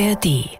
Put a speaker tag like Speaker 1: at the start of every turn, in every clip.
Speaker 1: ARD.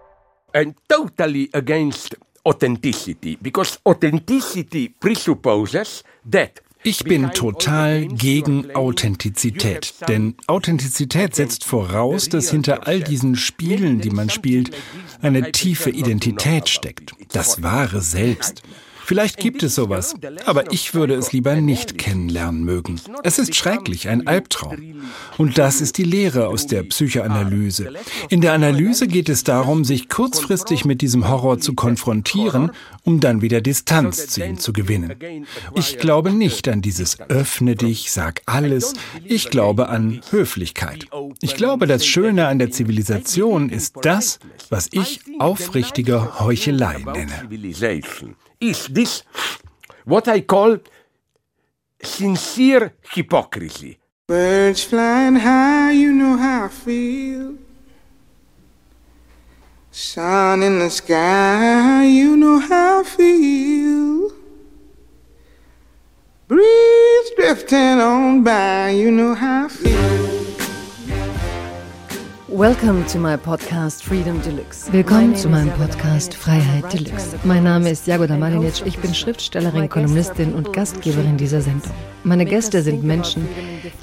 Speaker 2: I'm totally against authenticity because authenticity presupposes that
Speaker 3: Ich bin total gegen Authentizität, denn Authentizität setzt voraus, dass hinter all diesen Spielen, die man spielt, eine tiefe Identität steckt, das wahre Selbst. Vielleicht gibt es sowas, aber ich würde es lieber nicht kennenlernen mögen. Es ist schrecklich, ein Albtraum. Und das ist die Lehre aus der Psychoanalyse. In der Analyse geht es darum, sich kurzfristig mit diesem Horror zu konfrontieren, um dann wieder Distanz zu ihm zu gewinnen. Ich glaube nicht an dieses Öffne dich, sag alles. Ich glaube an Höflichkeit. Ich glaube, das Schöne an der Zivilisation ist das, was ich aufrichtige Heuchelei nenne.
Speaker 2: Is this what I call sincere hypocrisy.
Speaker 4: Birds flying high, you know how I feel. Sun in the sky, you know how I feel. Breeze drifting on by, you know how I feel.
Speaker 5: Welcome to my podcast Freedom Deluxe.
Speaker 6: Willkommen zu meinem Podcast Freiheit Deluxe.
Speaker 5: Mein Name ist Jagoda Malinic, ich bin Schriftstellerin, Kolumnistin und Gastgeberin dieser Sendung. Meine Gäste sind Menschen,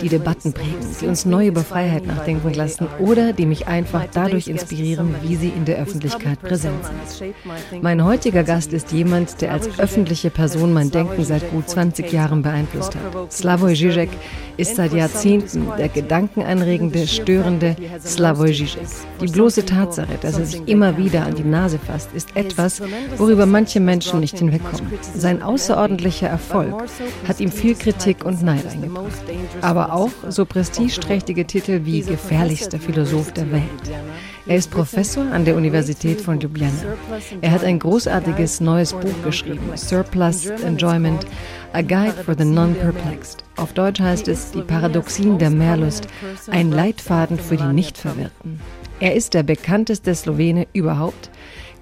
Speaker 5: die Debatten prägen, die uns neu über Freiheit nachdenken lassen oder die mich einfach dadurch inspirieren, wie sie in der Öffentlichkeit präsent sind. Mein heutiger Gast ist jemand, der als öffentliche Person mein Denken seit gut 20 Jahren beeinflusst hat. Slavoj Žižek ist seit Jahrzehnten der gedankenanregende, störende Slavoj Žižek. Die bloße Tatsache, dass er sich immer wieder an die Nase fasst, ist etwas, worüber manche Menschen nicht hinwegkommen. Sein außerordentlicher Erfolg hat ihm viel Kritik und Neid eingebracht. Aber auch so prestigeträchtige Titel wie gefährlichster Philosoph der Welt. Er ist Professor an der Universität von Ljubljana. Er hat ein großartiges neues Buch geschrieben, Surplus Enjoyment, A Guide for the Non-Perplexed. Auf Deutsch heißt es Die Paradoxien der Mehrlust, ein Leitfaden für die Nichtverwirrten. Er ist der bekannteste Slowene überhaupt,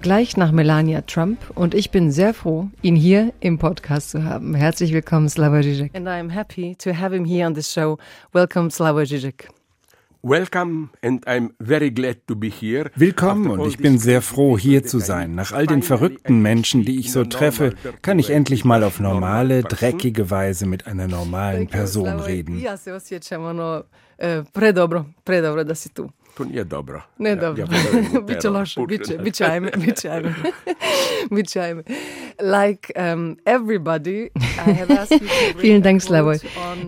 Speaker 5: gleich nach Melania Trump und ich bin sehr froh, ihn hier im Podcast zu haben. Herzlich willkommen, Slavoj Žižek. And I am happy to have him here on this show. Welcome, Slavoj Žižek.
Speaker 2: Welcome and I'm very glad to be here.
Speaker 3: Willkommen und ich bin sehr froh, hier zu sein. Nach all den verrückten Menschen, die ich so treffe, kann ich endlich mal auf normale, dreckige Weise mit einer normalen Person reden.
Speaker 5: Ja se osjećam ono e, predobro, predobro da si tu.
Speaker 2: To nije dobro.
Speaker 5: Ne
Speaker 2: Ja,
Speaker 5: dobro.
Speaker 2: ja
Speaker 5: biće loše, biće, biće ajme, biće ajme. biće ajme. Like um, everybody, I have asked you to bring
Speaker 6: Vielen Dank, Slavoj.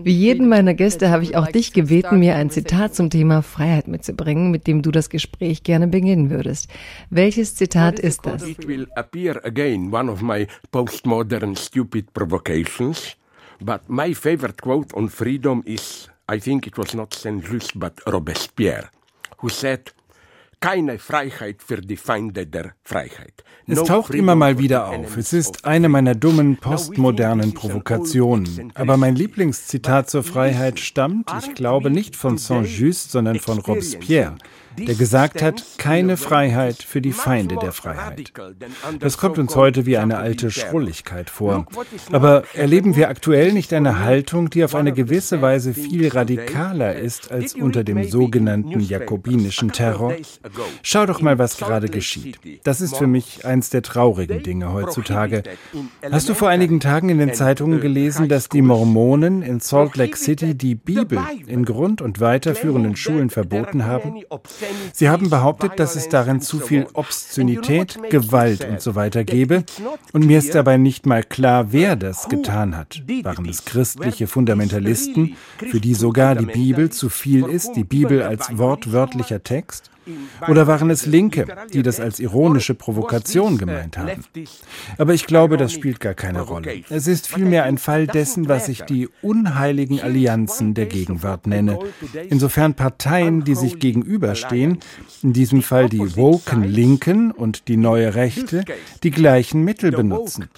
Speaker 6: Wie jeden meiner Gäste habe ich auch dich gebeten, mir ein Zitat zum Thema Freiheit mitzubringen, mit dem du das Gespräch gerne beginnen würdest. Welches Zitat ist das?
Speaker 2: It will appear again, one of my postmodern stupid provocations. But my favorite quote on freedom is I think it was not Saint-Just but Robespierre, who said, keine Freiheit für die Feinde der Freiheit.
Speaker 3: Es taucht immer mal wieder auf. Es ist eine meiner dummen postmodernen Provokationen. Aber mein. Lieblingszitat zur Freiheit stammt, ich glaube, nicht von Saint-Just, sondern von Robespierre, der gesagt hat, keine Freiheit für die Feinde der Freiheit. Das kommt uns heute wie eine alte Schrulligkeit vor. Aber erleben wir aktuell nicht eine Haltung, die auf eine gewisse Weise viel radikaler ist als unter dem sogenannten jakobinischen Terror? Schau doch mal, was gerade geschieht. Das ist für mich eins der traurigen Dinge heutzutage. Hast du vor einigen Tagen in den Zeitungen gelesen, dass die Mormonen in Salt Lake City die Bibel in Grund- und weiterführenden Schulen verboten haben? Sie haben behauptet, dass es darin zu viel Obszönität, Gewalt und so weiter gebe. Und mir ist dabei nicht mal klar, wer das getan hat. Waren es christliche Fundamentalisten, für die sogar die Bibel zu viel ist, die Bibel als wortwörtlicher Text? Oder waren es Linke, die das als ironische Provokation gemeint haben? Aber ich glaube, das spielt gar keine Rolle. Es ist vielmehr ein Fall dessen, was ich die unheiligen Allianzen der Gegenwart nenne. Insofern Parteien, die sich gegenüberstehen, in diesem Fall die woken Linken und die neue Rechte, die gleichen Mittel benutzen.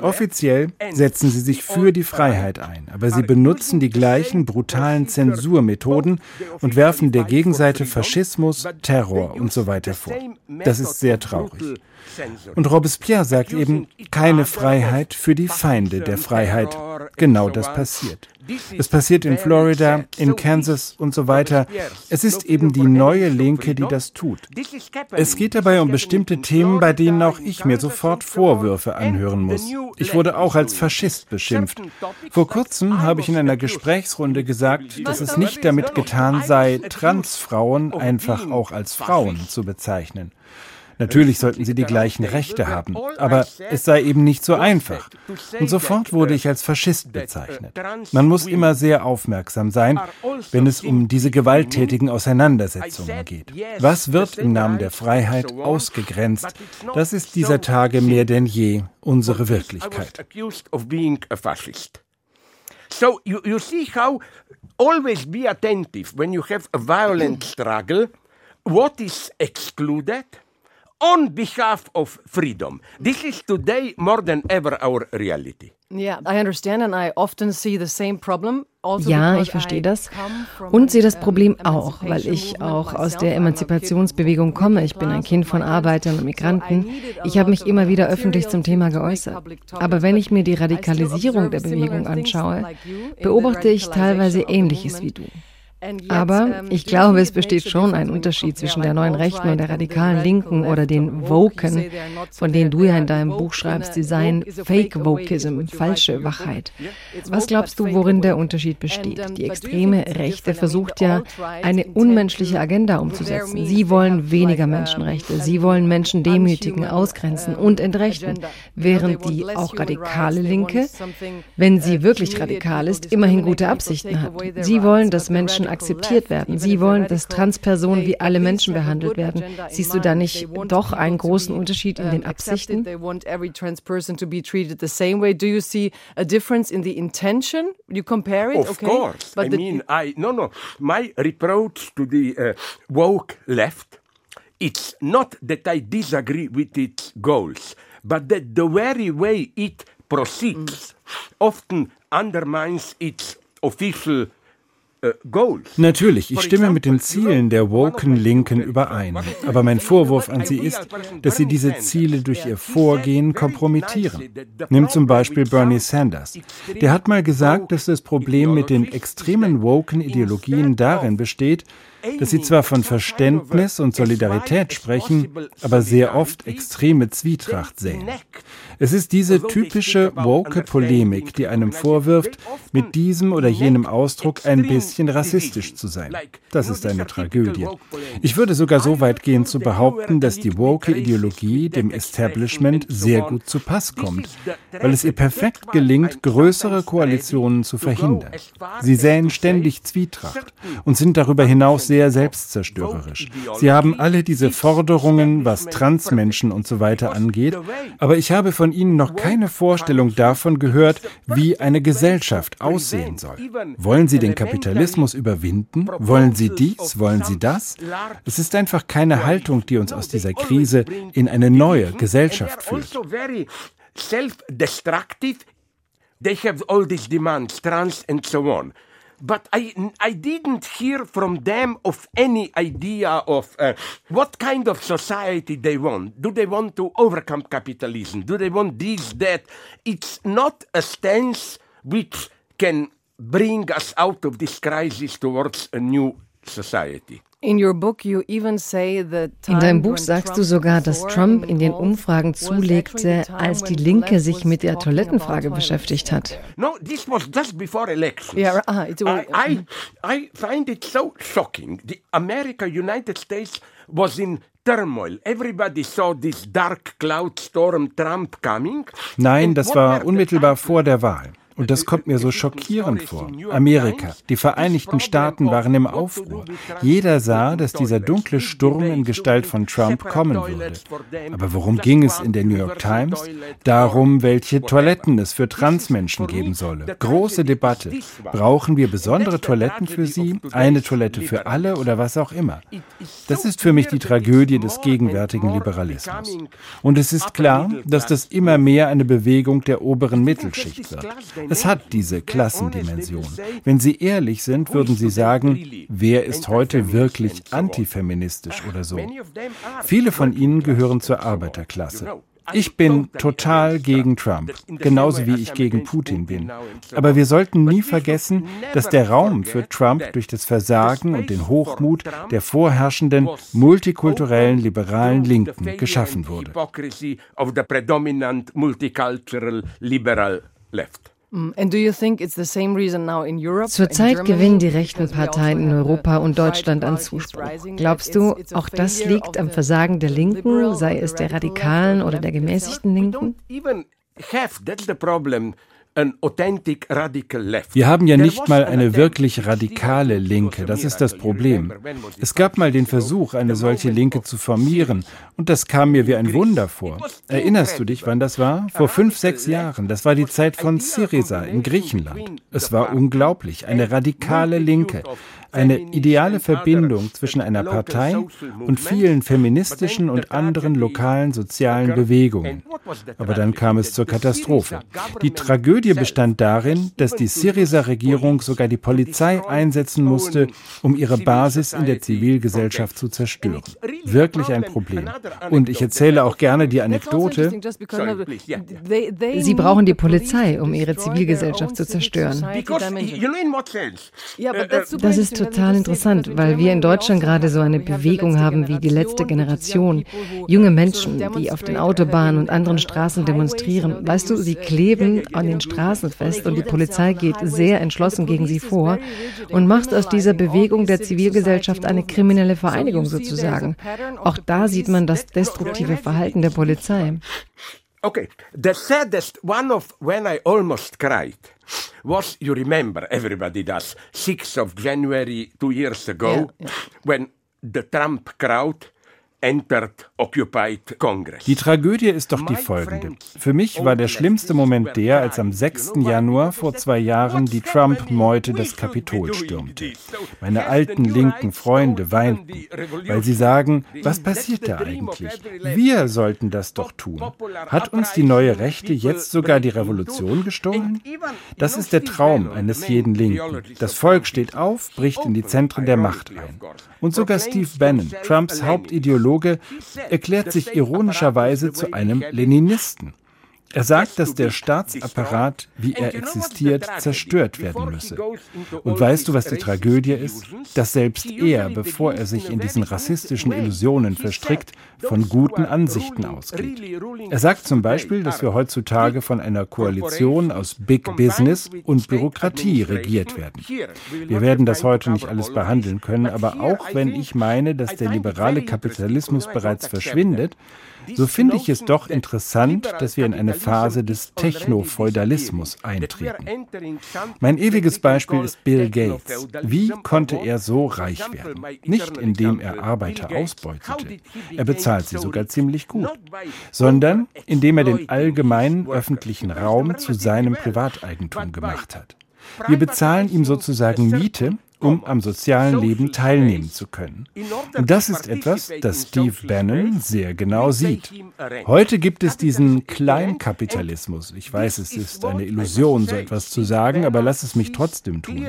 Speaker 3: Offiziell setzen sie sich für die Freiheit ein, aber sie benutzen die gleichen brutalen Zensurmethoden und werfen der Gegenseite Faschismus, Terror und so weiter vor. Das ist sehr traurig. Und Robespierre sagt eben, keine Freiheit für die Feinde der Freiheit. Genau das passiert. Es passiert in Florida, in Kansas und so weiter. Es ist eben die neue Linke, die das tut. Es geht dabei um bestimmte Themen, bei denen auch ich mir sofort Vorwürfe anhören muss. Ich wurde auch als Faschist beschimpft. Vor kurzem habe ich in einer Gesprächsrunde gesagt, dass es nicht damit getan sei, Transfrauen einfach auch als Frauen zu bezeichnen. Natürlich sollten sie die gleichen Rechte haben, aber es sei eben nicht so einfach. Und sofort wurde ich als Faschist bezeichnet. Man muss immer sehr aufmerksam sein, wenn es um diese gewalttätigen Auseinandersetzungen geht. Was wird im Namen der Freiheit ausgegrenzt? Das ist dieser Tage mehr denn je unsere Wirklichkeit.
Speaker 2: So you, you see how always be attentive when you have a violent struggle. What is excluded? On behalf of freedom. This is today more than ever our reality.
Speaker 6: Ja, ich verstehe das und sehe das Problem auch, weil ich auch aus der Emanzipationsbewegung komme. Ich bin ein Kind von Arbeitern und Migranten. Ich habe mich immer wieder öffentlich zum Thema geäußert. Aber wenn ich mir die Radikalisierung der Bewegung anschaue, beobachte ich teilweise Ähnliches wie du. Aber ich glaube, es besteht schon ein Unterschied zwischen der neuen Rechten und der radikalen Linken oder den Woken, von denen du ja in deinem Buch schreibst, sie seien Fake Wokism, falsche Wachheit. Was glaubst du, worin der Unterschied besteht? Die extreme Rechte versucht ja, eine unmenschliche Agenda umzusetzen. Sie wollen weniger Menschenrechte, sie wollen Menschen demütigen, ausgrenzen und entrechten, während die auch radikale Linke, wenn sie wirklich radikal ist, immerhin gute Absichten hat. Sie wollen, dass Menschen Menschen akzeptiert werden. Sie wollen, dass Transpersonen wie alle Menschen behandelt werden. Siehst du da nicht doch einen großen Unterschied in den Absichten? Do you see a difference in the intention? You compare it,
Speaker 2: okay? Of course. But I mean, I no no. My reproach to the uh, woke left, it's not that I disagree with its goals, but that the very way it proceeds mm. often undermines its official
Speaker 3: Natürlich, ich stimme mit den Zielen der woken Linken überein. Aber mein Vorwurf an sie ist, dass sie diese Ziele durch ihr Vorgehen kompromittieren. Nimm zum Beispiel Bernie Sanders. Der hat mal gesagt, dass das Problem mit den extremen woken Ideologien darin besteht, dass sie zwar von Verständnis und Solidarität sprechen, aber sehr oft extreme Zwietracht sehen. Es ist diese typische woke Polemik, die einem vorwirft, mit diesem oder jenem Ausdruck ein bisschen rassistisch zu sein. Das ist eine Tragödie. Ich würde sogar so weit gehen zu behaupten, dass die woke Ideologie dem Establishment sehr gut zu Pass kommt, weil es ihr perfekt gelingt, größere Koalitionen zu verhindern. Sie säen ständig Zwietracht und sind darüber hinaus sehr selbstzerstörerisch. Sie haben alle diese Forderungen, was Transmenschen und so weiter angeht, aber ich habe von von Ihnen noch keine Vorstellung davon gehört, wie eine Gesellschaft aussehen soll. Wollen Sie den Kapitalismus überwinden? Wollen Sie dies? Wollen Sie das? Es ist einfach keine Haltung, die uns aus dieser Krise in eine neue Gesellschaft führt. Self-destructive. They have all these demands, trans and so on. But I, I didn't hear from them of any idea of uh, what kind of society they want. Do they want to overcome capitalism? Do they want this, that? It's not a stance which can bring us out of this crisis towards a new society.
Speaker 6: In deinem Buch sagst du sogar, dass Trump in den Umfragen zulegte, als die Linke sich mit der Toilettenfrage beschäftigt hat.
Speaker 2: No, this was just before election. Yeah, uh, I, I find it so shocking. The America, United States was in turmoil. Everybody saw this dark cloud storm Trump coming. Nein, das war unmittelbar vor der Wahl. Und das kommt mir so schockierend vor. Amerika, die Vereinigten Staaten waren im Aufruhr. Jeder sah, dass dieser dunkle Sturm in Gestalt von Trump kommen würde. Aber worum ging es in der New York Times? Darum, welche Toiletten es für Transmenschen geben solle. Große Debatte. Brauchen wir besondere Toiletten für sie? Eine Toilette für alle oder was auch immer? Das ist für mich die Tragödie des gegenwärtigen Liberalismus. Und es ist klar, dass das immer mehr eine Bewegung der oberen Mittelschicht wird. Es hat diese Klassendimension. Wenn Sie ehrlich sind, würden Sie sagen, wer ist heute wirklich antifeministisch oder so? Viele von ihnen gehören zur Arbeiterklasse.
Speaker 3: Ich bin total gegen Trump, genauso wie ich gegen Putin bin. Aber wir sollten nie vergessen, dass der Raum für Trump durch das Versagen und den Hochmut der vorherrschenden multikulturellen liberalen Linken geschaffen wurde.
Speaker 6: Mm, Zurzeit gewinnen die rechten Parteien in Europa und Deutschland an Zuspruch. Glaubst du, auch das liegt am Versagen der Linken, sei es der radikalen oder der gemäßigten Linken?
Speaker 3: Wir haben ja nicht mal eine wirklich radikale Linke, das ist das Problem. Es gab mal den Versuch, eine solche Linke zu formieren, und das kam mir wie ein Wunder vor. Erinnerst du dich, wann das war? Vor fünf, sechs Jahren. Das war die Zeit von Syriza in Griechenland. Es war unglaublich, eine radikale Linke eine ideale Verbindung zwischen einer Partei und vielen feministischen und anderen lokalen sozialen Bewegungen. Aber dann kam es zur Katastrophe. Die Tragödie bestand darin, dass die Syriza-Regierung sogar die Polizei einsetzen musste, um ihre Basis in der Zivilgesellschaft zu zerstören. Wirklich ein Problem. Und ich erzähle auch gerne die Anekdote.
Speaker 6: Sie brauchen die Polizei, um ihre Zivilgesellschaft zu zerstören. Das ist total interessant, weil wir in Deutschland gerade so eine Bewegung haben wie die letzte Generation. Junge Menschen, die auf den Autobahnen und anderen Straßen demonstrieren. Weißt du, sie kleben an den Straßen fest und die Polizei geht sehr entschlossen gegen sie vor und macht aus dieser Bewegung der Zivilgesellschaft eine kriminelle Vereinigung sozusagen. Auch da sieht man das destruktive Verhalten der Polizei.
Speaker 2: Okay, the saddest one of when I almost cried was, you remember, everybody does, 6th of January two years ago, yeah, yeah. when the Trump crowd
Speaker 3: Die Tragödie ist doch die folgende. Für mich war der schlimmste Moment der, als am 6. Januar vor zwei Jahren die Trump-Meute das Kapitol stürmte. Meine alten linken Freunde weinten, weil sie sagen, was passiert da eigentlich? Wir sollten das doch tun. Hat uns die neue Rechte jetzt sogar die Revolution gestohlen? Das ist der Traum eines jeden Linken. Das Volk steht auf, bricht in die Zentren der Macht ein. Und sogar Steve Bannon, Trumps Hauptideologe, erklärt sich ironischerweise zu einem Leninisten. Er sagt, dass der Staatsapparat, wie er existiert, zerstört werden müsse. Und weißt du, was die Tragödie ist? Dass selbst er, bevor er sich in diesen rassistischen Illusionen verstrickt, von guten Ansichten ausgeht. Er sagt zum Beispiel, dass wir heutzutage von einer Koalition aus Big Business und Bürokratie regiert werden. Wir werden das heute nicht alles behandeln können, aber auch wenn ich meine, dass der liberale Kapitalismus bereits verschwindet, so finde ich es doch interessant, dass wir in eine Phase des Techno-Feudalismus eintreten. Mein ewiges Beispiel ist Bill Gates. Wie konnte er so reich werden? Nicht indem er Arbeiter ausbeutete, er bezahlt sie sogar ziemlich gut, sondern indem er den allgemeinen öffentlichen Raum zu seinem Privateigentum gemacht hat. Wir bezahlen ihm sozusagen Miete, um am sozialen Leben teilnehmen zu können. Und das ist etwas, das Steve Bannon sehr genau sieht. Heute gibt es diesen Kleinkapitalismus. Ich weiß, es ist eine Illusion, so etwas zu sagen, aber lass es mich trotzdem tun.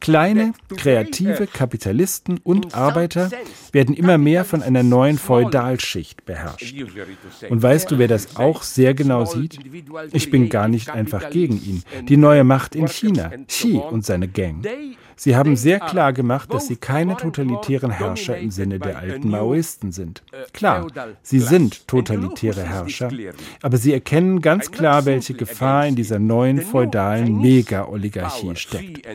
Speaker 3: Kleine, kreative Kapitalisten und Arbeiter werden immer mehr von einer neuen Feudalschicht beherrscht. Und weißt du, wer das auch sehr genau sieht? Ich bin gar nicht einfach gegen ihn. Die neue Macht in China, Xi und seine Gang. Sie haben sehr klar gemacht, dass sie keine totalitären Herrscher im Sinne der alten Maoisten sind. Klar, sie sind totalitäre Herrscher, aber sie erkennen ganz klar, welche Gefahr in dieser neuen feudalen Mega-Oligarchie steckt.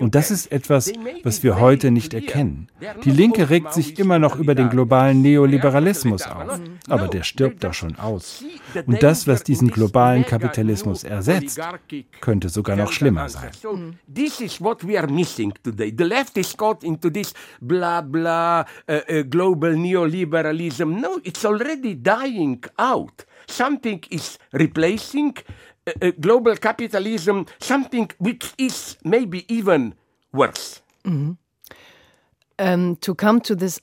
Speaker 3: Und das ist etwas, was wir heute nicht erkennen. Die Linke regt sich immer noch über den globalen Neoliberalismus auf, aber der stirbt doch schon aus. Und das, was diesen globalen Kapitalismus ersetzt, könnte sogar noch schlimmer sein.
Speaker 2: This is what we are missing today. The left is caught into this blah blah uh, uh, global neoliberalism. No, it's already dying out. Something is replacing uh, global capitalism something which is maybe even worse.
Speaker 6: Mm -hmm. um, to come to this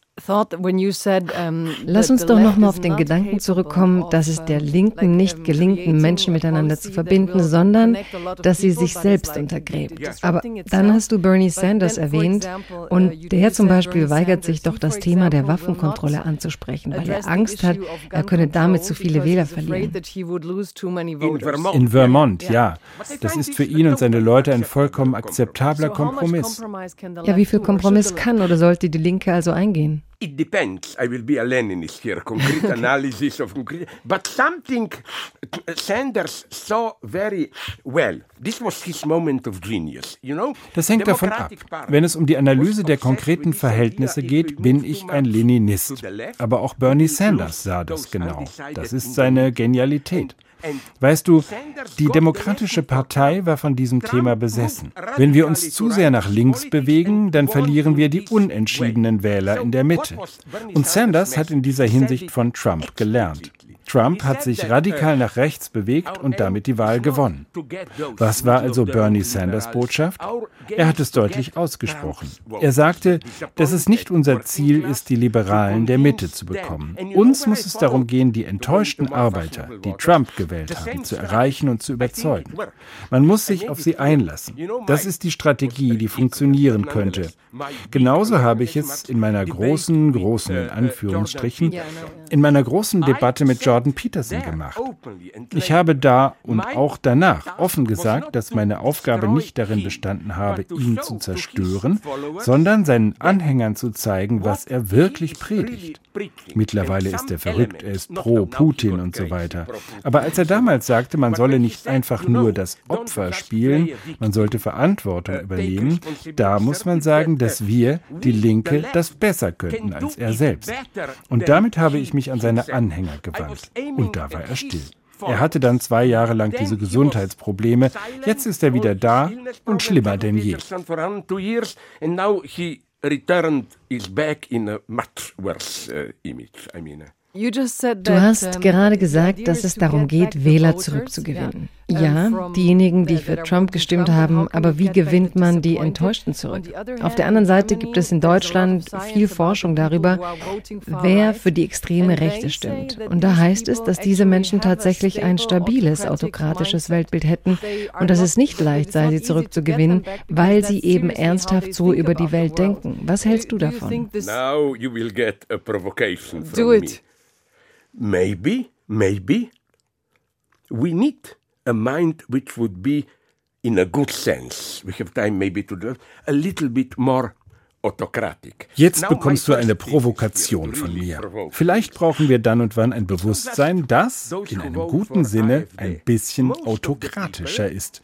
Speaker 5: Lass uns doch nochmal auf den Gedanken zurückkommen, dass es der Linken nicht gelingt, Menschen miteinander zu verbinden, sondern dass sie sich selbst untergräbt. Aber dann hast du Bernie Sanders erwähnt und der zum Beispiel weigert sich doch das Thema der Waffenkontrolle anzusprechen, weil er Angst hat, er könne damit zu viele Wähler verlieren.
Speaker 3: In Vermont, ja. Das ist für ihn und seine Leute ein vollkommen akzeptabler Kompromiss.
Speaker 5: Ja, wie viel Kompromiss kann oder sollte die Linke also eingehen?
Speaker 2: It depends. I will be a Leninist here, concrete analysis of concrete. But something Sanders saw very well. This was his moment of genius, you know?
Speaker 3: Das hängt davon ab. Wenn es um die Analyse der konkreten Verhältnisse geht, bin ich ein Leninist. Aber auch Bernie Sanders sah das genau. Das ist seine Genialität. Weißt du, die Demokratische Partei war von diesem Thema besessen. Wenn wir uns zu sehr nach links bewegen, dann verlieren wir die unentschiedenen Wähler in der Mitte. Und Sanders hat in dieser Hinsicht von Trump gelernt. Trump hat sich radikal nach rechts bewegt und damit die Wahl gewonnen. Was war also Bernie Sanders Botschaft? Er hat es deutlich ausgesprochen. Er sagte, dass es nicht unser Ziel ist, die Liberalen der Mitte zu bekommen. Uns muss es darum gehen, die enttäuschten Arbeiter, die Trump gewählt haben, zu erreichen und zu überzeugen. Man muss sich auf sie einlassen. Das ist die Strategie, die funktionieren könnte. Genauso habe ich es in meiner großen, großen in Anführungsstrichen, in meiner großen Debatte mit George Jordan Peterson gemacht. Ich habe da und auch danach offen gesagt, dass meine Aufgabe nicht darin bestanden habe, ihn zu zerstören, sondern seinen Anhängern zu zeigen, was er wirklich predigt. Mittlerweile ist er verrückt, er ist pro Putin und so weiter. Aber als er damals sagte, man solle nicht einfach nur das Opfer spielen, man sollte Verantwortung übernehmen, da muss man sagen, dass wir, die Linke, das besser könnten als er selbst. Und damit habe ich mich an seine Anhänger gewandt. Und da war er still. Er hatte dann zwei Jahre lang diese Gesundheitsprobleme. Jetzt ist er wieder da und schlimmer denn je.
Speaker 2: Returned is back in a much worse uh, image. I mean.
Speaker 5: Du hast gerade gesagt, dass es darum geht, Wähler zurückzugewinnen. Ja, diejenigen, die für Trump gestimmt haben, aber wie gewinnt man die Enttäuschten zurück? Auf der anderen Seite gibt es in Deutschland viel Forschung darüber, wer für die extreme Rechte stimmt. Und da heißt es, dass diese Menschen tatsächlich ein stabiles autokratisches Weltbild hätten und dass es nicht leicht sei, sie zurückzugewinnen, weil sie eben ernsthaft so über die Welt denken. Was hältst du davon?
Speaker 2: Now you will get a provocation from Do it. Maybe, maybe we need a mind which would be, in a good sense, we have time maybe to do a little bit more
Speaker 3: Jetzt bekommst du eine Provokation von mir. Vielleicht brauchen wir dann und wann ein Bewusstsein, das in einem guten Sinne ein bisschen autokratischer ist.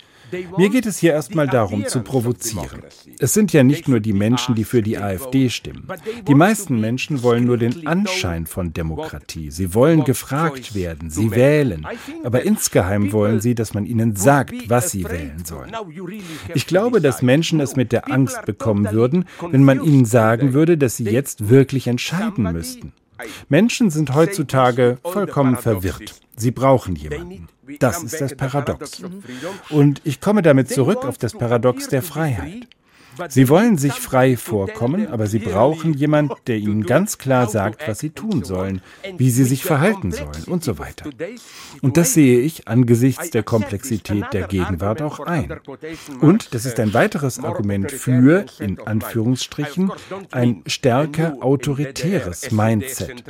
Speaker 3: Mir geht es hier erstmal darum zu provozieren. Es sind ja nicht nur die Menschen, die für die AfD stimmen. Die meisten Menschen wollen nur den Anschein von Demokratie. Sie wollen gefragt werden, sie wählen. Aber insgeheim wollen sie, dass man ihnen sagt, was sie wählen sollen. Ich glaube, dass Menschen es mit der Angst bekommen würden, wenn man ihnen sagen würde, dass sie jetzt wirklich entscheiden müssten. Menschen sind heutzutage vollkommen verwirrt. Sie brauchen jemanden. Das ist das Paradox. Und ich komme damit zurück auf das Paradox der Freiheit. Sie wollen sich frei vorkommen, aber sie brauchen jemand, der ihnen ganz klar sagt, was sie tun sollen, wie sie sich verhalten sollen und so weiter. Und das sehe ich angesichts der Komplexität der Gegenwart auch ein. Und das ist ein weiteres Argument für, in Anführungsstrichen, ein stärker autoritäres Mindset.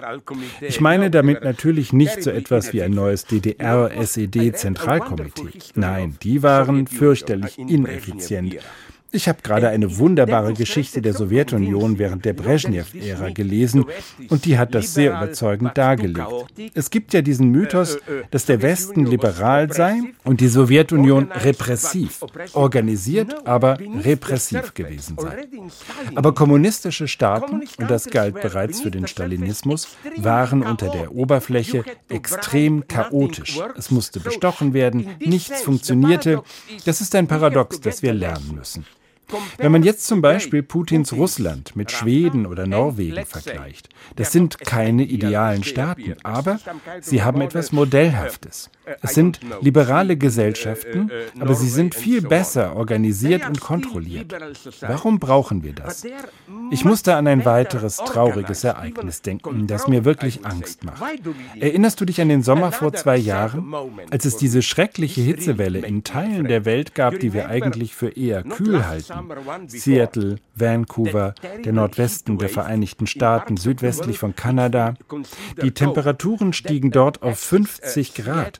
Speaker 3: Ich meine damit natürlich nicht so etwas wie ein neues DDR-SED-Zentralkomitee. Nein, die waren fürchterlich ineffizient. Ich habe gerade eine wunderbare Geschichte der Sowjetunion während der Brezhnev-Ära gelesen und die hat das sehr überzeugend dargelegt. Es gibt ja diesen Mythos, dass der Westen liberal sei und die Sowjetunion repressiv, organisiert, aber repressiv gewesen sei. Aber kommunistische Staaten, und das galt bereits für den Stalinismus, waren unter der Oberfläche extrem chaotisch. Es musste bestochen werden, nichts funktionierte. Das ist ein Paradox, das wir lernen müssen. Wenn man jetzt zum Beispiel Putins Russland mit Schweden oder Norwegen vergleicht, das sind keine idealen Staaten, aber sie haben etwas Modellhaftes. Es sind liberale Gesellschaften, aber sie sind viel besser organisiert und kontrolliert. Warum brauchen wir das? Ich musste an ein weiteres trauriges Ereignis denken, das mir wirklich Angst macht. Erinnerst du dich an den Sommer vor zwei Jahren, als es diese schreckliche Hitzewelle in Teilen der Welt gab, die wir eigentlich für eher kühl halten? Seattle, Vancouver, der Nordwesten der Vereinigten Staaten, südwestlich von Kanada. Die Temperaturen stiegen dort auf 50 Grad.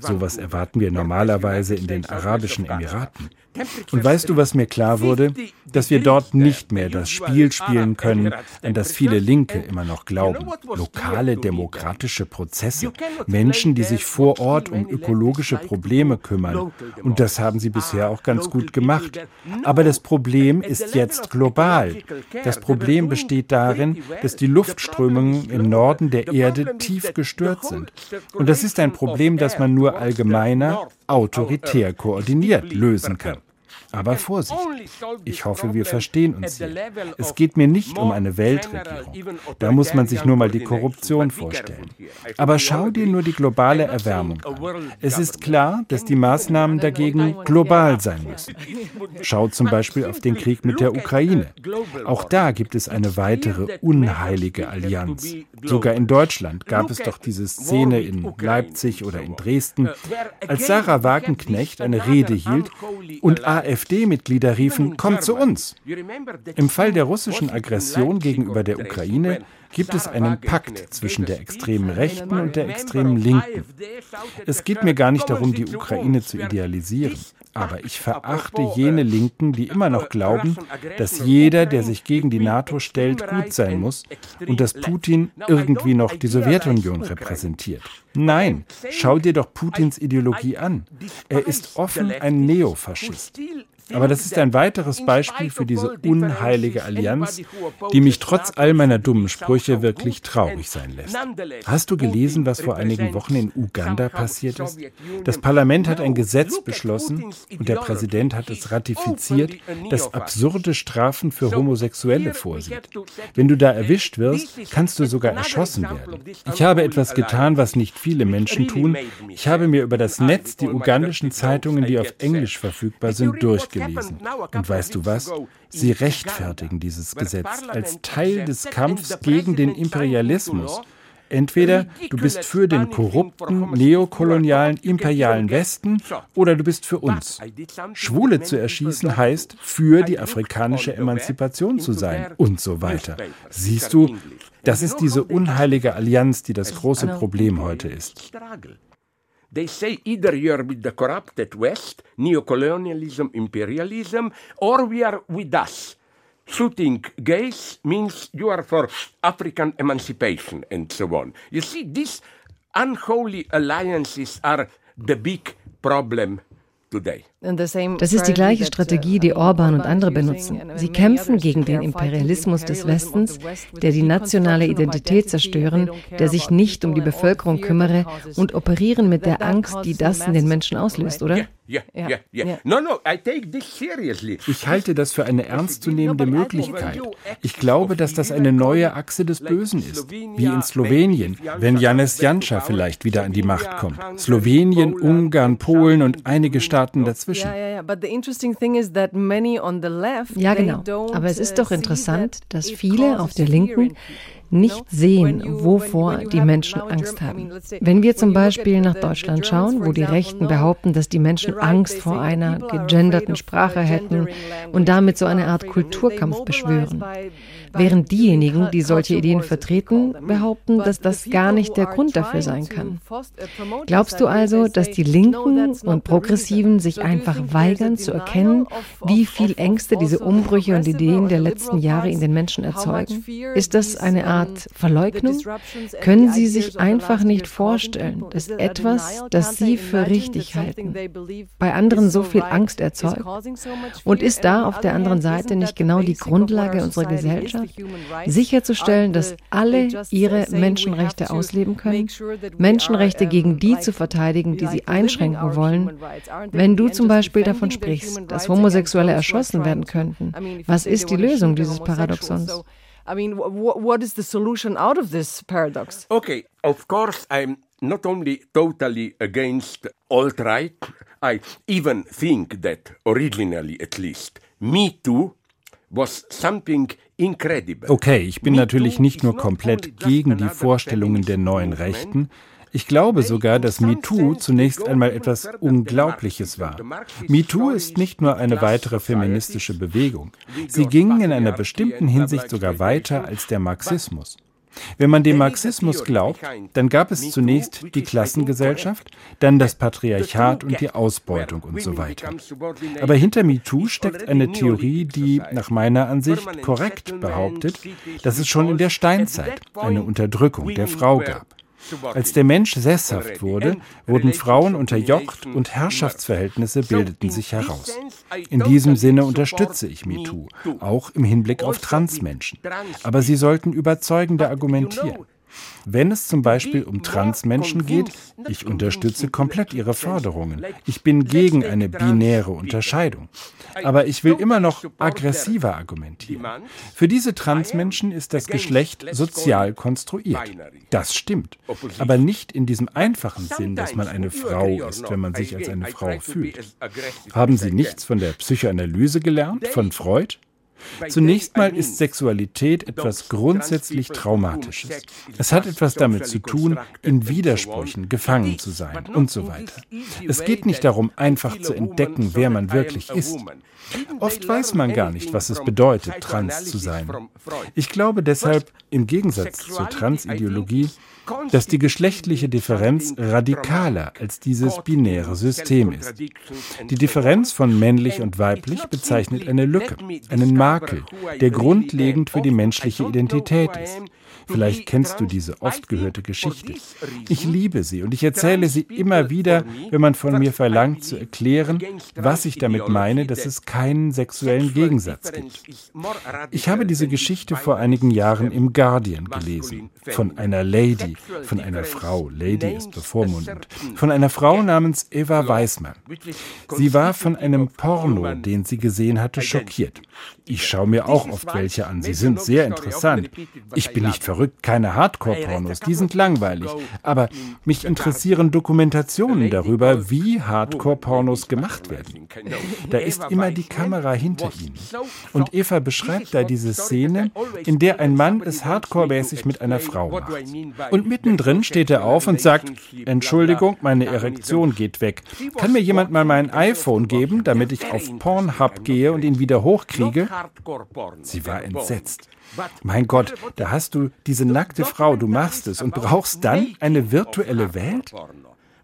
Speaker 3: Sowas erwarten wir normalerweise in den Arabischen Emiraten. Und weißt du, was mir klar wurde? Dass wir dort nicht mehr das Spiel spielen können, an das viele Linke immer noch glauben. Lokale demokratische Prozesse. Menschen, die sich vor Ort um ökologische Probleme kümmern. Und das haben sie bisher auch ganz gut gemacht. Aber das Problem ist jetzt global. Das Problem besteht darin, dass die Luftströmungen im Norden der Erde tief gestört sind. Und das ist ein Problem, das man nur allgemeiner, autoritär koordiniert lösen kann. Aber Vorsicht, ich hoffe, wir verstehen uns hier. Es geht mir nicht um eine Weltregierung. Da muss man sich nur mal die Korruption vorstellen. Aber schau dir nur die globale Erwärmung an. Es ist klar, dass die Maßnahmen dagegen global sein müssen. Schau zum Beispiel auf den Krieg mit der Ukraine. Auch da gibt es eine weitere unheilige Allianz. Sogar in Deutschland gab es doch diese Szene in Leipzig oder in Dresden, als Sarah Wagenknecht eine Rede hielt und AfD AfD-Mitglieder riefen, kommt zu uns. Im Fall der russischen Aggression gegenüber der Ukraine gibt es einen Pakt zwischen der extremen Rechten und der extremen Linken. Es geht mir gar nicht darum, die Ukraine zu idealisieren. Aber ich verachte jene Linken, die immer noch glauben, dass jeder, der sich gegen die NATO stellt, gut sein muss und dass Putin irgendwie noch die Sowjetunion repräsentiert. Nein, schau dir doch Putins Ideologie an. Er ist offen ein Neofaschist. Aber das ist ein weiteres Beispiel für diese unheilige Allianz, die mich trotz all meiner dummen Sprüche wirklich traurig sein lässt. Hast du gelesen, was vor einigen Wochen in Uganda passiert ist? Das Parlament hat ein Gesetz beschlossen und der Präsident hat es ratifiziert, das absurde Strafen für Homosexuelle vorsieht. Wenn du da erwischt wirst, kannst du sogar erschossen werden. Ich habe etwas getan, was nicht viele Menschen tun. Ich habe mir über das Netz die ugandischen Zeitungen, die auf Englisch verfügbar sind, durchgelesen gelesen. Und weißt du was? Sie rechtfertigen dieses Gesetz als Teil des Kampfs gegen den Imperialismus. Entweder du bist für den korrupten, neokolonialen, imperialen Westen oder du bist für uns. Schwule zu erschießen heißt, für die afrikanische Emanzipation zu sein und so weiter. Siehst du, das ist diese unheilige Allianz, die das große Problem heute ist.
Speaker 2: They say either you're with the corrupted West, neocolonialism, imperialism, or we are with us. Shooting gays means you are for African emancipation and so on. You see, these unholy alliances are the big problem today.
Speaker 6: Das ist die gleiche Strategie, die Orban und andere benutzen. Sie kämpfen gegen den Imperialismus des Westens, der die nationale Identität zerstören, der sich nicht um die Bevölkerung kümmere und operieren mit der Angst, die das in den Menschen auslöst, oder?
Speaker 3: Ich halte das für eine ernstzunehmende Möglichkeit. Ich glaube, dass das eine neue Achse des Bösen ist, wie in Slowenien, wenn Janis Janša vielleicht wieder an die Macht kommt. Slowenien, Ungarn, Polen und einige Staaten dazwischen dazwischen.
Speaker 6: Ja, genau. Aber es ist doch uh, interessant, dass viele auf der Linken nicht sehen, wovor die Menschen Angst haben. Wenn wir zum Beispiel nach Deutschland schauen, wo die Rechten behaupten, dass die Menschen Angst vor einer gegenderten Sprache hätten und damit so eine Art Kulturkampf beschwören, während diejenigen, die solche Ideen vertreten, behaupten, dass das gar nicht der Grund dafür sein kann. Glaubst du also, dass die Linken und Progressiven sich einfach weigern zu erkennen, wie viel Ängste diese Umbrüche und Ideen der letzten Jahre in den Menschen erzeugen? Ist das eine Art Verleugnung? Können Sie sich einfach nicht vorstellen, dass etwas, das Sie für richtig halten, bei anderen so viel Angst erzeugt? Und ist da auf der anderen Seite nicht genau die Grundlage unserer Gesellschaft? Gesellschaft, sicherzustellen, dass alle ihre Menschenrechte ausleben können, Menschenrechte gegen die zu verteidigen, die sie einschränken wollen. Wenn du zum Beispiel davon sprichst, dass Homosexuelle erschossen werden könnten, was ist die Lösung dieses Paradoxons? I mean, what is the solution out of this paradox?
Speaker 2: Okay, of course, I'm not only totally against alt right, I even think that originally at least, Me Too.
Speaker 3: Okay, ich bin natürlich nicht nur komplett gegen die Vorstellungen der neuen Rechten, ich glaube sogar, dass MeToo zunächst einmal etwas Unglaubliches war. MeToo ist nicht nur eine weitere feministische Bewegung. Sie ging in einer bestimmten Hinsicht sogar weiter als der Marxismus. Wenn man dem Marxismus glaubt, dann gab es zunächst die Klassengesellschaft, dann das Patriarchat und die Ausbeutung und so weiter. Aber hinter MeToo steckt eine Theorie, die nach meiner Ansicht korrekt behauptet, dass es schon in der Steinzeit eine Unterdrückung der Frau gab. Als der Mensch sesshaft wurde, wurden Frauen unterjocht und Herrschaftsverhältnisse bildeten sich heraus. In diesem Sinne unterstütze ich MeToo, auch im Hinblick auf Transmenschen. Aber sie sollten überzeugender argumentieren. Wenn es zum Beispiel um Transmenschen geht, ich unterstütze komplett ihre Forderungen. Ich bin gegen eine binäre Unterscheidung. Aber ich will immer noch aggressiver argumentieren. Für diese Transmenschen ist das Geschlecht sozial konstruiert. Das stimmt. Aber nicht in diesem einfachen Sinn, dass man eine Frau ist, wenn man sich als eine Frau fühlt. Haben Sie nichts von der Psychoanalyse gelernt, von Freud? Zunächst mal ist Sexualität etwas grundsätzlich Traumatisches. Es hat etwas damit zu tun, in Widersprüchen gefangen zu sein und so weiter. Es geht nicht darum, einfach zu entdecken, wer man wirklich ist. Oft weiß man gar nicht, was es bedeutet, trans zu sein. Ich glaube deshalb, im Gegensatz zur Transideologie, dass die geschlechtliche Differenz radikaler als dieses binäre System ist. Die Differenz von männlich und weiblich bezeichnet eine Lücke, einen Makel, der grundlegend für die menschliche Identität ist. Vielleicht kennst du diese oft gehörte Geschichte. Ich liebe sie und ich erzähle sie immer wieder, wenn man von mir verlangt zu erklären, was ich damit meine, dass es keinen sexuellen Gegensatz gibt. Ich habe diese Geschichte vor einigen Jahren im Guardian gelesen, von einer Lady, von einer Frau, Lady ist bevormundend, von einer Frau namens Eva Weismann. Sie war von einem Porno, den sie gesehen hatte, schockiert. Ich schaue mir auch oft welche an. Sie sind sehr interessant. Ich bin nicht verrückt, keine Hardcore-Pornos, die sind langweilig. Aber mich interessieren Dokumentationen darüber, wie Hardcore-Pornos gemacht werden. Da ist immer die Kamera hinter ihnen. Und Eva beschreibt da diese Szene, in der ein Mann es hardcore-mäßig mit einer Frau macht. Und mittendrin steht er auf und sagt, Entschuldigung, meine Erektion geht weg. Kann mir jemand mal mein iPhone geben, damit ich auf Pornhub gehe und ihn wieder hochkriege? Sie war entsetzt. Mein Gott, da hast du diese nackte Frau, du machst es und brauchst dann eine virtuelle Welt?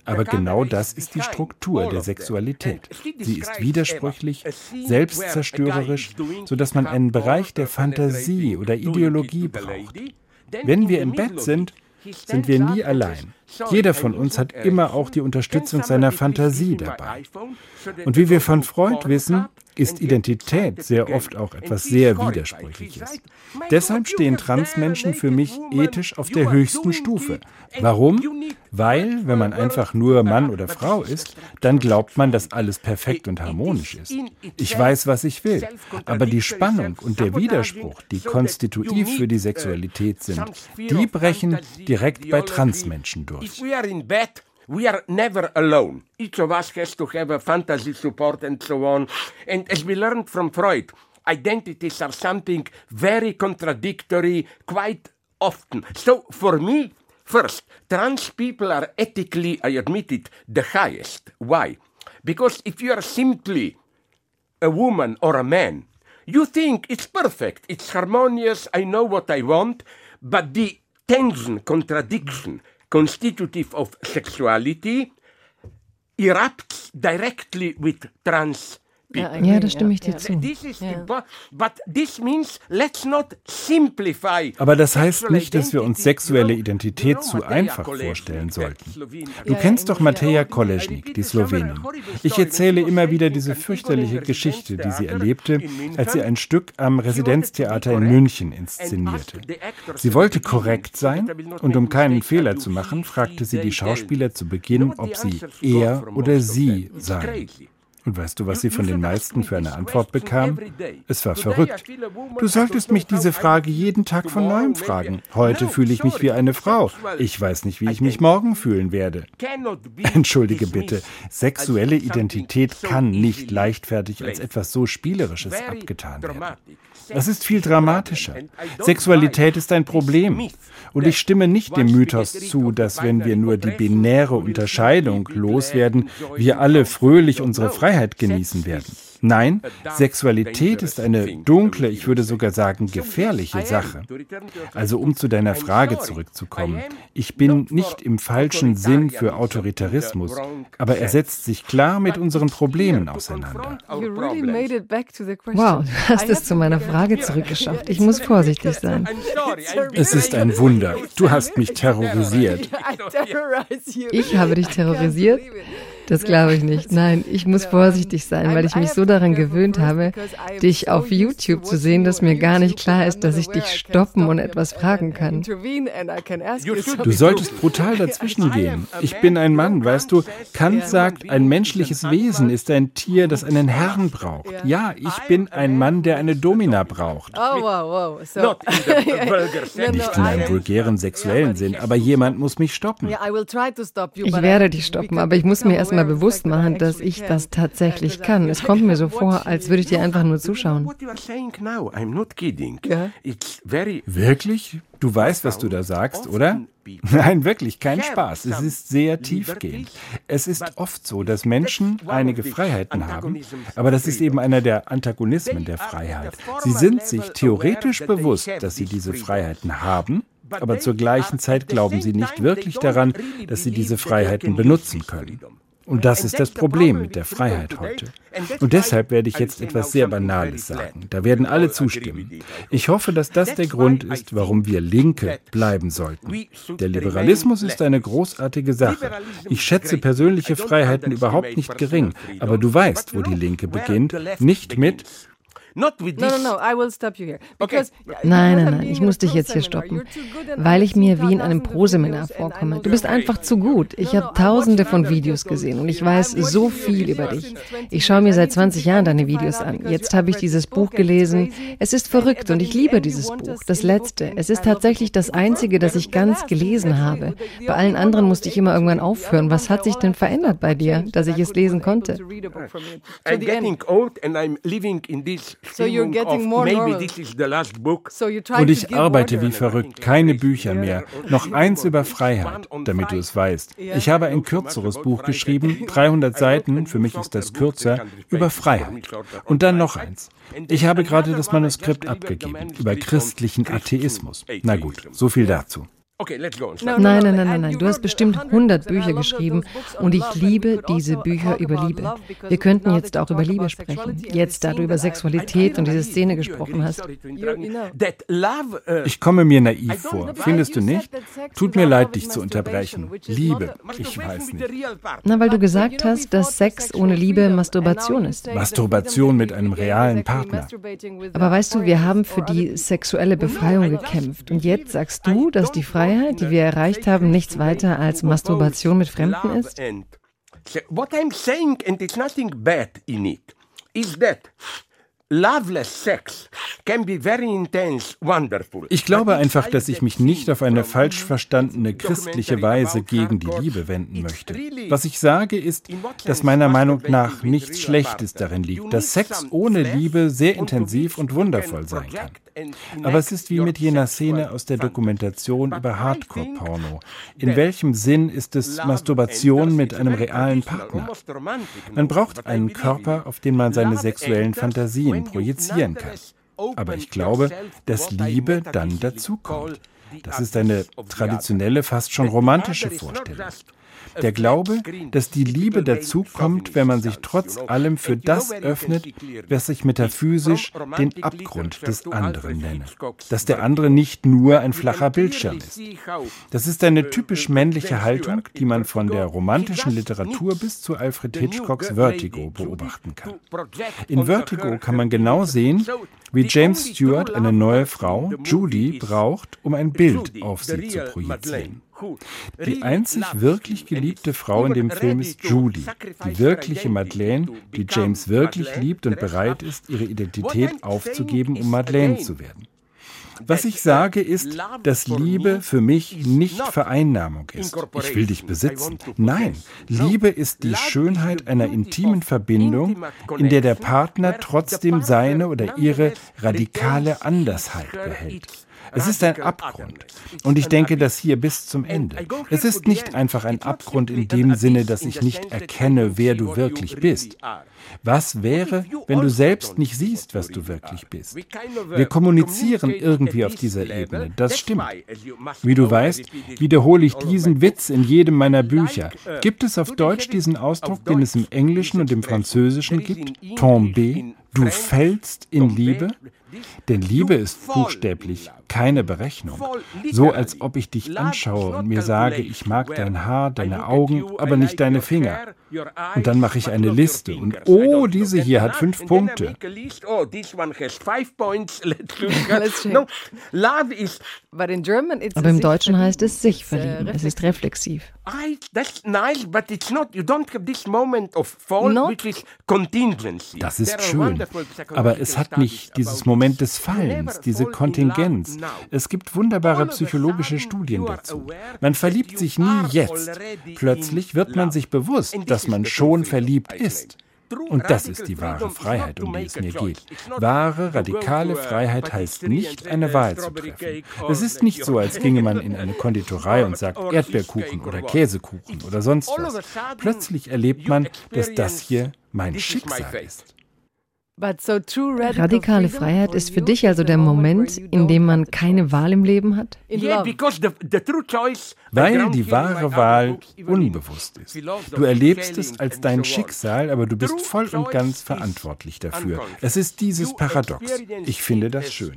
Speaker 3: Aber genau das ist die Struktur der Sexualität. Sie ist widersprüchlich, selbstzerstörerisch, sodass man einen Bereich der Fantasie oder Ideologie braucht. Wenn wir im Bett sind, sind wir nie allein. Jeder von uns hat immer auch die Unterstützung seiner Fantasie dabei. Und wie wir von Freud wissen, ist Identität sehr oft auch etwas sehr Widersprüchliches. Deshalb stehen Transmenschen für mich ethisch auf der höchsten Stufe. Warum? Weil, wenn man einfach nur Mann oder Frau ist, dann glaubt man, dass alles perfekt und harmonisch ist. Ich weiß, was ich will, aber die Spannung und der Widerspruch, die konstitutiv für die Sexualität sind, die brechen direkt bei Transmenschen durch.
Speaker 2: We are never alone. Each of us has to have a fantasy support and so on. And as we learned from Freud, identities are something very contradictory quite often. So for me, first, trans people are ethically, I admit it, the highest. Why? Because if you are simply a woman or a man, you think it's perfect, it's harmonious, I know what I want, but the tension, contradiction, constitutive of sexuality erupts directly with trans
Speaker 6: Ja, da stimme ich dir zu.
Speaker 3: Aber das heißt nicht, dass wir uns sexuelle Identität zu einfach vorstellen sollten. Du kennst doch Mateja Kolesnik, die Slowenin. Ich erzähle immer wieder diese fürchterliche Geschichte, die sie erlebte, als sie ein Stück am Residenztheater in München inszenierte. Sie wollte korrekt sein und um keinen Fehler zu machen, fragte sie die Schauspieler zu Beginn, ob sie er oder sie seien. Und weißt du, was sie von den meisten für eine Antwort bekam? Es war verrückt. Du solltest mich diese Frage jeden Tag von neuem fragen. Heute fühle ich mich wie eine Frau. Ich weiß nicht, wie ich mich morgen fühlen werde. Entschuldige bitte, sexuelle Identität kann nicht leichtfertig als etwas so Spielerisches abgetan werden. Das ist viel dramatischer. Sexualität ist ein Problem. Und ich stimme nicht dem Mythos zu, dass wenn wir nur die binäre Unterscheidung loswerden, wir alle fröhlich unsere Freiheit genießen werden. Nein, Sexualität ist eine dunkle, ich würde sogar sagen gefährliche Sache. Also um zu deiner Frage zurückzukommen, ich bin nicht im falschen Sinn für Autoritarismus, aber er setzt sich klar mit unseren Problemen auseinander.
Speaker 6: Wow, du hast es zu meiner Frage zurückgeschafft. Ich muss vorsichtig sein.
Speaker 3: Es ist ein Wunder. Du hast mich terrorisiert.
Speaker 6: Ich habe dich terrorisiert? Das glaube ich nicht. Nein, ich muss vorsichtig sein, weil ich mich so daran gewöhnt habe, dich auf YouTube zu sehen, dass mir gar nicht klar ist, dass ich dich stoppen und etwas fragen kann.
Speaker 3: Du solltest brutal dazwischen gehen. Ich bin ein Mann, weißt du. Kant sagt, ein menschliches Wesen ist ein Tier, das einen Herrn braucht. Ja, ich bin ein Mann, der eine Domina braucht.
Speaker 6: Oh, wow, wow. So.
Speaker 3: Nicht in einem vulgären sexuellen Sinn, aber jemand muss mich stoppen.
Speaker 6: Ich werde dich stoppen, aber ich muss mir erstmal bewusst machen, dass ich das tatsächlich kann. Es kommt mir so vor, als würde ich dir einfach nur zuschauen.
Speaker 3: Ja? Wirklich? Du weißt, was du da sagst, oder? Nein, wirklich, kein Spaß. Es ist sehr tiefgehend. Es ist oft so, dass Menschen einige Freiheiten haben, aber das ist eben einer der Antagonismen der Freiheit. Sie sind sich theoretisch bewusst, dass sie diese Freiheiten haben, aber zur gleichen Zeit glauben sie nicht wirklich daran, dass sie diese Freiheiten benutzen können. Und das ist das Problem mit der Freiheit heute. Und deshalb werde ich jetzt etwas sehr Banales sagen. Da werden alle zustimmen. Ich hoffe, dass das der Grund ist, warum wir Linke bleiben sollten. Der Liberalismus ist eine großartige Sache. Ich schätze persönliche Freiheiten überhaupt nicht gering. Aber du weißt, wo die Linke beginnt. Nicht mit
Speaker 6: Not with this. No, no, no, I will stop you here. Because, okay. Nein, nein, nein, ich muss dich jetzt hier stoppen, weil ich mir wie in einem Proseminar vorkomme. Du bist einfach zu gut. Ich habe tausende von Videos gesehen und ich weiß so viel über dich. Ich schaue mir seit 20 Jahren deine Videos an. Jetzt habe ich dieses Buch gelesen. Es ist verrückt und ich liebe dieses Buch. Das letzte. Es ist tatsächlich das einzige, das ich ganz gelesen habe. Bei allen anderen musste ich immer irgendwann aufhören. Was hat sich denn verändert bei dir, dass ich es lesen konnte?
Speaker 2: I'm getting old and I'm living in this
Speaker 3: und ich arbeite wie verrückt, keine Bücher mehr, noch eins über Freiheit, damit du es weißt. Ich habe ein kürzeres Buch geschrieben, 300 Seiten, für mich ist das kürzer, über Freiheit. Und dann noch eins. Ich habe gerade das Manuskript abgegeben, über christlichen Atheismus. Na gut, so viel dazu.
Speaker 6: Okay, let's go. Nein, nein, nein, nein, nein. Du hast bestimmt 100 Bücher geschrieben und ich liebe diese Bücher über Liebe. Wir könnten jetzt auch über Liebe sprechen. Jetzt, da du über Sexualität und diese Szene gesprochen hast.
Speaker 3: Uh, ich komme mir naiv vor. Findest du nicht? Tut mir leid, dich zu unterbrechen. Liebe, ich weiß nicht.
Speaker 6: Na, weil du gesagt hast, dass Sex ohne Liebe Masturbation ist.
Speaker 3: Masturbation mit einem realen Partner.
Speaker 6: Aber weißt du, wir haben für die sexuelle Befreiung gekämpft. Und jetzt sagst du, dass die Freiheit Freiheit, die wir erreicht haben, nichts weiter als Masturbation mit Fremden ist?
Speaker 2: What I'm saying, and it's nothing bad in it, is that
Speaker 3: ich glaube einfach, dass ich mich nicht auf eine falsch verstandene christliche Weise gegen die Liebe wenden möchte. Was ich sage ist, dass meiner Meinung nach nichts Schlechtes darin liegt, dass Sex ohne Liebe sehr intensiv und wundervoll sein kann. Aber es ist wie mit jener Szene aus der Dokumentation über Hardcore-Porno. In welchem Sinn ist es Masturbation mit einem realen Partner? Man braucht einen Körper, auf den man seine sexuellen Fantasien projizieren kann. Aber ich glaube, dass Liebe dann dazukommt. Das ist eine traditionelle, fast schon romantische Vorstellung. Der Glaube, dass die Liebe dazu kommt, wenn man sich trotz allem für das öffnet, was ich metaphysisch den Abgrund des anderen nenne. Dass der andere nicht nur ein flacher Bildschirm ist. Das ist eine typisch männliche Haltung, die man von der romantischen Literatur bis zu Alfred Hitchcocks Vertigo beobachten kann. In Vertigo kann man genau sehen, wie James Stewart eine neue Frau, Judy, braucht, um ein Bild auf sie zu projizieren. Die einzig wirklich geliebte Frau in dem Film ist Judy, die wirkliche Madeleine, die James wirklich liebt und bereit ist, ihre Identität aufzugeben, um Madeleine zu werden. Was ich sage ist, dass Liebe für mich nicht Vereinnahmung ist. Ich will dich besitzen. Nein, Liebe ist die Schönheit einer intimen Verbindung, in der der Partner trotzdem seine oder ihre radikale Andersheit behält. Es ist ein Abgrund. Und ich denke das hier bis zum Ende. Es ist nicht einfach ein Abgrund in dem Sinne, dass ich nicht erkenne, wer du wirklich bist. Was wäre, wenn du selbst nicht siehst, was du wirklich bist? Wir kommunizieren irgendwie auf dieser Ebene. Das stimmt. Wie du weißt, wiederhole ich diesen Witz in jedem meiner Bücher. Gibt es auf Deutsch diesen Ausdruck, den es im Englischen und im Französischen gibt? Tomber. Du fällst in Liebe? Denn Liebe ist buchstäblich keine Berechnung. So als ob ich dich anschaue und mir sage, ich mag dein Haar, deine Augen, aber nicht deine Finger. Und dann mache ich eine Liste und oh, diese hier hat fünf Punkte.
Speaker 5: Aber im Deutschen heißt es sich verlieben. Es ist reflexiv.
Speaker 3: Das ist schön. Aber es hat nicht dieses Moment des Fallens, diese Kontingenz. Es gibt wunderbare psychologische Studien dazu. Man verliebt sich nie jetzt. Plötzlich wird man sich bewusst, dass man schon verliebt ist. Und das ist die wahre Freiheit, um die es mir geht. Wahre, radikale Freiheit heißt nicht, eine Wahl zu treffen. Es ist nicht so, als ginge man in eine Konditorei und sagt Erdbeerkuchen oder Käsekuchen oder sonst was. Plötzlich erlebt man, dass das hier mein Schicksal ist.
Speaker 5: Radikale Freiheit ist für dich also der Moment, in dem man keine Wahl im Leben hat?
Speaker 3: Weil die wahre Wahl unbewusst ist. Du erlebst es als dein Schicksal, aber du bist voll und ganz verantwortlich dafür. Es ist dieses Paradox. Ich finde das schön.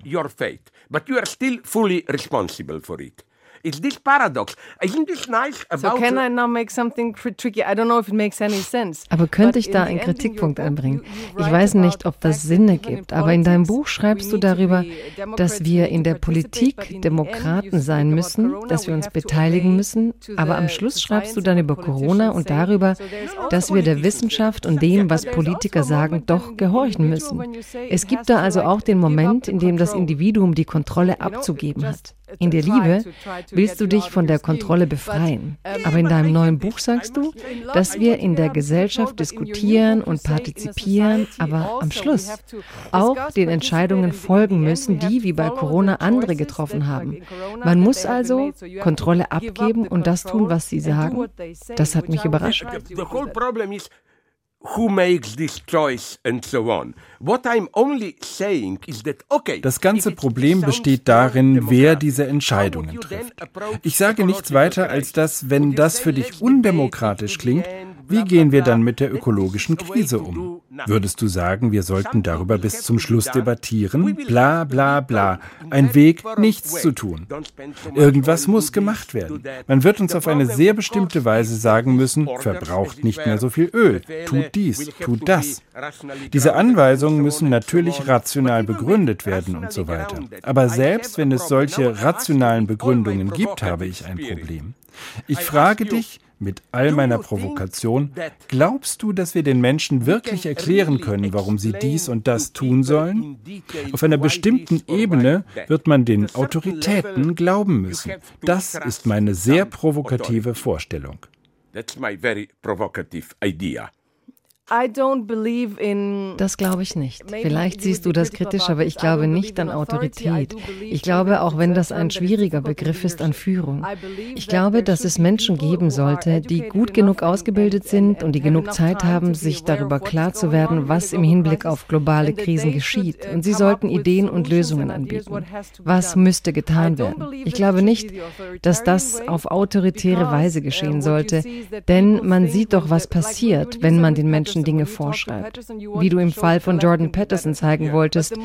Speaker 6: Is this paradox? Isn't this nice about so can I now make something tricky? I don't know if it makes any sense.
Speaker 5: Aber könnte ich da einen Kritikpunkt anbringen? Ich weiß nicht, ob das Sinn ergibt, aber in deinem Buch schreibst du darüber, dass wir in der Politik Demokraten sein müssen, dass wir uns beteiligen müssen, aber am Schluss schreibst du dann über Corona und darüber, dass wir der Wissenschaft und dem, was Politiker also sagen, doch gehorchen müssen. Es gibt da also auch den Moment, in dem das Individuum die Kontrolle abzugeben hat. In der Liebe willst du dich von der Kontrolle befreien. Aber in deinem neuen Buch sagst du, dass wir in der Gesellschaft diskutieren und partizipieren, aber am Schluss auch den Entscheidungen folgen müssen, die wie bei Corona andere getroffen haben. Man muss also Kontrolle abgeben und das tun, was sie sagen. Das hat mich überrascht
Speaker 2: who makes this choice and so on. What I'm only saying is that okay.
Speaker 3: Das ganze Problem besteht darin, wer diese Entscheidungen trifft. Ich sage nichts weiter als dass, wenn das für dich undemokratisch klingt, wie gehen wir dann mit der ökologischen Krise um? Würdest du sagen, wir sollten darüber bis zum Schluss debattieren? Bla bla bla. Ein Weg, nichts zu tun. Irgendwas muss gemacht werden. Man wird uns auf eine sehr bestimmte Weise sagen müssen, verbraucht nicht mehr so viel Öl, tut dies, tut das. Diese Anweisungen müssen natürlich rational begründet werden und so weiter. Aber selbst wenn es solche rationalen Begründungen gibt, habe ich ein Problem. Ich frage dich, mit all meiner Provokation, glaubst du, dass wir den Menschen wirklich erklären können, warum sie dies und das tun sollen? Auf einer bestimmten Ebene wird man den Autoritäten glauben müssen. Das ist meine sehr provokative Vorstellung. That's my very provocative idea.
Speaker 6: Das glaube ich nicht. Vielleicht siehst du das kritisch, aber ich glaube nicht an Autorität. Ich glaube, auch wenn das ein schwieriger Begriff ist, an Führung. Ich glaube, dass es Menschen geben sollte, die gut genug ausgebildet sind und die genug Zeit haben, sich darüber klar zu werden, was im Hinblick auf globale Krisen geschieht. Und sie sollten Ideen und Lösungen anbieten. Was müsste getan werden? Ich glaube nicht, dass das auf autoritäre Weise geschehen sollte, denn man sieht doch, was passiert, wenn man den Menschen Dinge vorschreibt. Wie du im Fall von Jordan Peterson zeigen wolltest,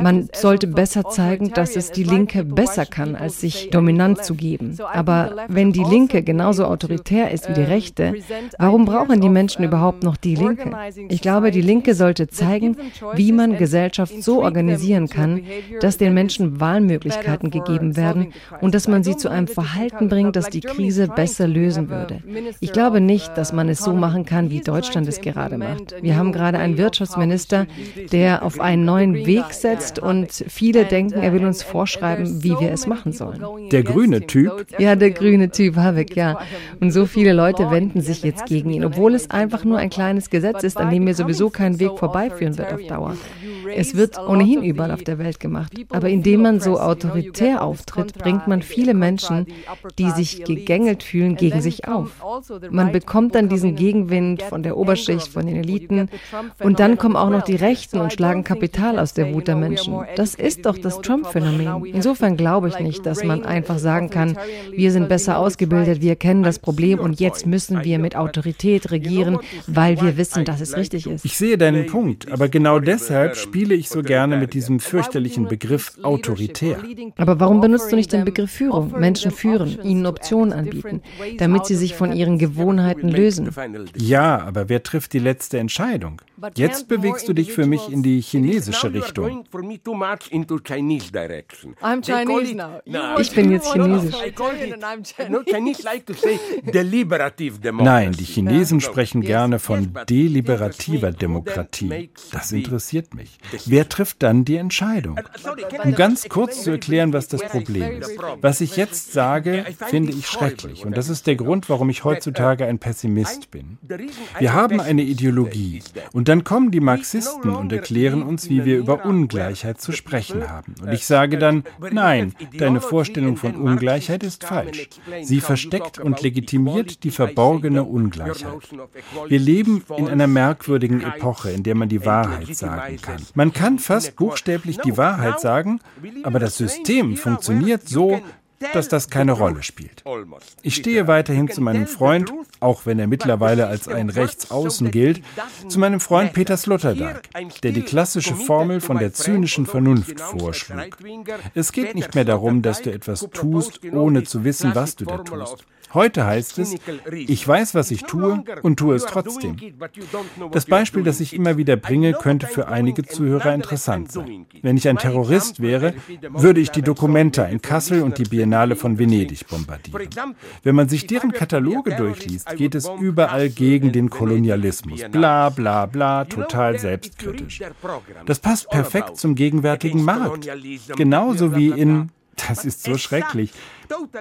Speaker 6: man sollte besser zeigen, dass es die Linke besser kann, als sich dominant zu geben. Aber wenn die Linke genauso autoritär ist wie die Rechte, warum brauchen die Menschen überhaupt noch die Linke? Ich glaube, die Linke sollte zeigen, wie man Gesellschaft so organisieren kann, dass den Menschen Wahlmöglichkeiten gegeben werden und dass man sie zu einem Verhalten bringt, das die Krise besser lösen würde. Ich glaube nicht, dass man es so machen kann, wie Deutschland es gerade macht. Wir haben gerade einen Wirtschaftsminister, der auf einen neuen Weg setzt und viele denken, er will uns vorschreiben, wie wir es machen sollen.
Speaker 3: Der grüne Typ?
Speaker 6: Ja, der grüne Typ, Habeck, ja. Und so viele Leute wenden sich jetzt gegen ihn, obwohl es einfach nur ein kleines Gesetz ist, an dem mir sowieso kein Weg vorbeiführen wird auf Dauer. Es wird ohnehin überall auf der Welt gemacht. Aber indem man so autoritär auftritt, bringt man viele Menschen, die sich gegängelt fühlen, gegen sich auf. Man bekommt dann diesen Gegenwind von der Oberschicht, von den Eliten. Und dann kommen auch noch die Rechten und schlagen Kapital aus der Wut der Menschen. Das ist doch das Trump-Phänomen. Insofern glaube ich nicht, dass man einfach sagen kann, wir sind besser ausgebildet, wir kennen das Problem und jetzt müssen wir mit Autorität regieren, weil wir wissen, dass es richtig ist.
Speaker 3: Ich sehe deinen Punkt, aber genau deshalb spiele ich so gerne mit diesem fürchterlichen Begriff autoritär.
Speaker 6: Aber warum benutzt du nicht den Begriff Führung? Menschen führen, ihnen Optionen anbieten, damit sie sich von ihren Gewohnheiten lösen.
Speaker 3: Ja, aber wer trifft die letzte Entscheidung? Jetzt bewegst du dich für mich in die chinesische Richtung.
Speaker 6: Ich bin jetzt chinesisch.
Speaker 3: Nein, die Chinesen sprechen gerne von deliberativer Demokratie. Das interessiert mich. Wer trifft dann die Entscheidung? Um ganz kurz zu erklären, was das Problem ist. Was ich jetzt sage, finde ich schrecklich. Und das ist der Grund, warum ich heutzutage ein Pessimist bin. Wir haben eine Ideologie. Und dann kommen die Marxisten und erklären uns, wie wir über Ungleichheit zu sprechen haben. Und ich sage dann, nein, deine Vorstellung von Ungleichheit ist falsch. Sie versteckt und legitimiert die verborgene Ungleichheit. Wir leben in einer merkwürdigen Epoche, in der man die Wahrheit sagen kann. Man kann fast buchstäblich die Wahrheit sagen, aber das System funktioniert so, dass das keine Rolle spielt. Ich stehe weiterhin zu meinem Freund, auch wenn er mittlerweile als ein Rechtsaußen gilt, zu meinem Freund Peter Sloterdijk, der die klassische Formel von der zynischen Vernunft vorschlug. Es geht nicht mehr darum, dass du etwas tust, ohne zu wissen, was du da tust. Heute heißt es, ich weiß, was ich tue und tue es trotzdem. Das Beispiel, das ich immer wieder bringe, könnte für einige Zuhörer interessant sein. Wenn ich ein Terrorist wäre, würde ich die Documenta in Kassel und die Biennale von Venedig bombardieren. Wenn man sich deren Kataloge durchliest, geht es überall gegen den Kolonialismus. Bla bla bla, total selbstkritisch. Das passt perfekt zum gegenwärtigen Markt. Genauso wie in das ist so schrecklich.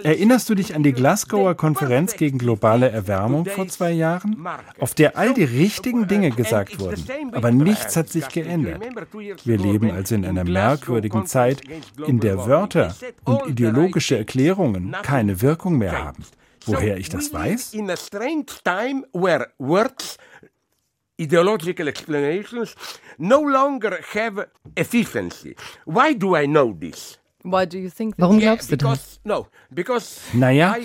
Speaker 3: Erinnerst du dich an die Glasgower Konferenz gegen globale Erwärmung vor zwei Jahren, auf der all die richtigen Dinge gesagt wurden, aber nichts hat sich geändert? Wir leben also in einer merkwürdigen Zeit, in der Wörter und ideologische Erklärungen keine Wirkung mehr haben. Woher ich das weiß?
Speaker 2: ideological explanations no longer have efficiency. Why do I know this?
Speaker 6: Warum glaubst du das?
Speaker 3: Naja,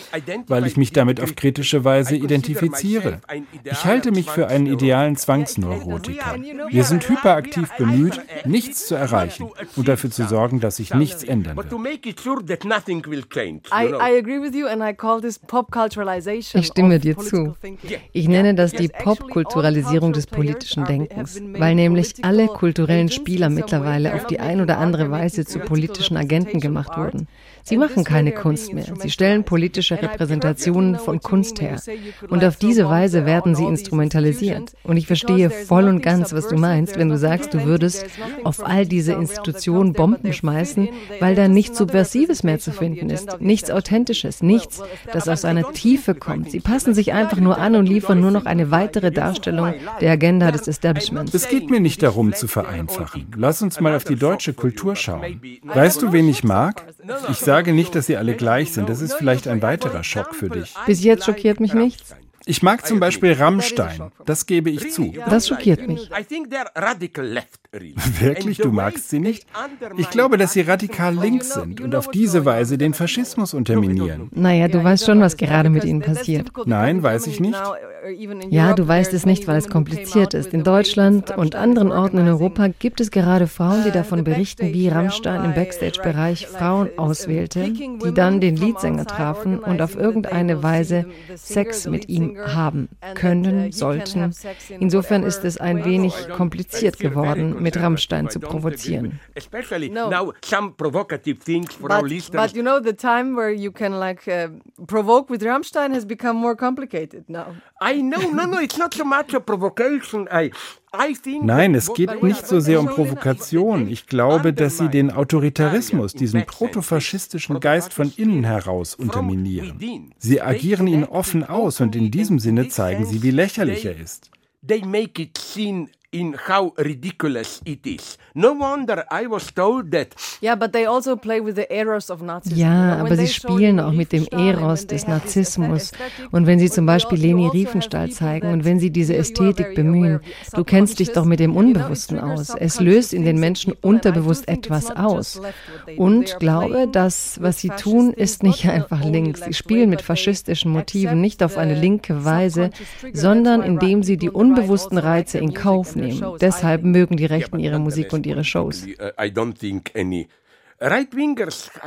Speaker 3: weil ich mich damit auf kritische Weise identifiziere. Ich halte mich für einen idealen Zwangsneurotiker. Wir sind hyperaktiv bemüht, nichts zu erreichen und dafür zu sorgen, dass sich nichts ändern wird.
Speaker 6: Ich stimme dir zu. Ich nenne das die Popkulturalisierung des politischen Denkens, weil nämlich alle kulturellen Spieler mittlerweile auf die ein oder andere Weise zu politischen Agenten gemacht wurden. Sie machen keine Kunst mehr. Sie stellen politische Repräsentationen von Kunst her. Und auf diese Weise werden sie instrumentalisiert. Und ich verstehe voll und ganz, was du meinst, wenn du sagst, du würdest auf all diese Institutionen Bomben schmeißen, weil da nichts Subversives mehr zu finden ist. Nichts Authentisches, nichts, das aus einer Tiefe kommt. Sie passen sich einfach nur an und liefern nur noch eine weitere Darstellung der Agenda des Establishments.
Speaker 3: Es geht mir nicht darum zu vereinfachen. Lass uns mal auf die deutsche Kultur schauen. Weißt du, wen ich mag? Ich sage nicht, dass sie alle gleich sind. Das ist vielleicht ein weiterer Schock für dich.
Speaker 6: Bis jetzt schockiert mich nichts.
Speaker 3: Ich mag zum Beispiel Rammstein. Das gebe ich zu.
Speaker 6: Das schockiert mich.
Speaker 3: Wirklich, du magst sie nicht? Ich glaube, dass sie radikal links sind und auf diese Weise den Faschismus unterminieren.
Speaker 6: Naja, du weißt schon, was gerade mit ihnen passiert.
Speaker 3: Nein, weiß ich nicht.
Speaker 6: Ja, du weißt es nicht, weil es kompliziert ist. In Deutschland und anderen Orten in Europa gibt es gerade Frauen, die davon berichten, wie Rammstein im Backstage-Bereich Frauen auswählte, die dann den Leadsänger trafen und auf irgendeine Weise Sex mit ihm haben können, sollten. Insofern ist es ein wenig kompliziert geworden, mit Rammstein zu provozieren.
Speaker 2: Now, some provocative things for our listeners.
Speaker 1: But you know, the time where you can like uh, provoke with Rammstein has become more complicated now.
Speaker 2: I know, no, no, it's not so much a provocation. I, I think
Speaker 3: Nein, es geht nicht so sehr um Provokation. Ich glaube, dass sie den Autoritarismus, diesen protofaschistischen Geist von innen heraus unterminieren. Sie agieren ihn offen aus und in diesem Sinne zeigen sie, wie lächerlich er ist.
Speaker 2: They make it seem in how ridiculous it is. No wonder I was told that.
Speaker 1: Yeah, but they also play with the eros of Nazism.
Speaker 6: Ja, aber sie spielen auch mit dem Eros des Narzissmus. Und wenn sie zum Beispiel Leni Riefenstahl zeigen und wenn sie diese Ästhetik bemühen, du kennst dich doch mit dem Unbewussten aus. Es löst in den Menschen unterbewusst etwas aus. Und glaube, das, was sie tun, ist nicht einfach links. Sie spielen mit faschistischen Motiven nicht auf eine linke Weise, sondern indem sie die unbewussten Reize in Kauf nehmen. Deshalb mögen die Rechten ihre Musik und ihre Shows.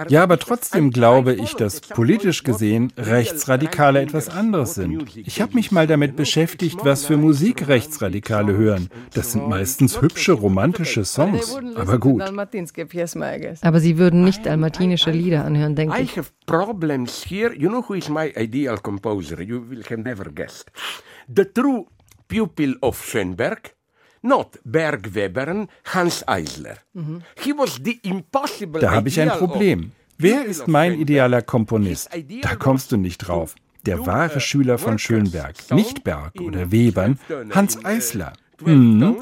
Speaker 3: Ja, aber trotzdem glaube ich, dass politisch gesehen Rechtsradikale etwas anderes sind. Ich habe mich mal damit beschäftigt, was für Musik Rechtsradikale hören. Das sind meistens hübsche, romantische Songs. Aber gut.
Speaker 6: Aber sie würden nicht dalmatinische Lieder anhören, denke
Speaker 2: I
Speaker 6: ich.
Speaker 2: have problems here. You know who is my ideal composer? You will have never guessed. The true pupil of Schönberg, not Bergwebern, Hans Eisler. He was the impossible
Speaker 3: Da habe ich ein Problem. Wer ist mein idealer Komponist? Da kommst du nicht drauf. Der wahre Schüler von Schönberg, nicht Berg oder Webern,
Speaker 2: 12 Töne,
Speaker 3: Hans
Speaker 2: uh,
Speaker 3: Eisler.
Speaker 2: 12
Speaker 3: Mhm.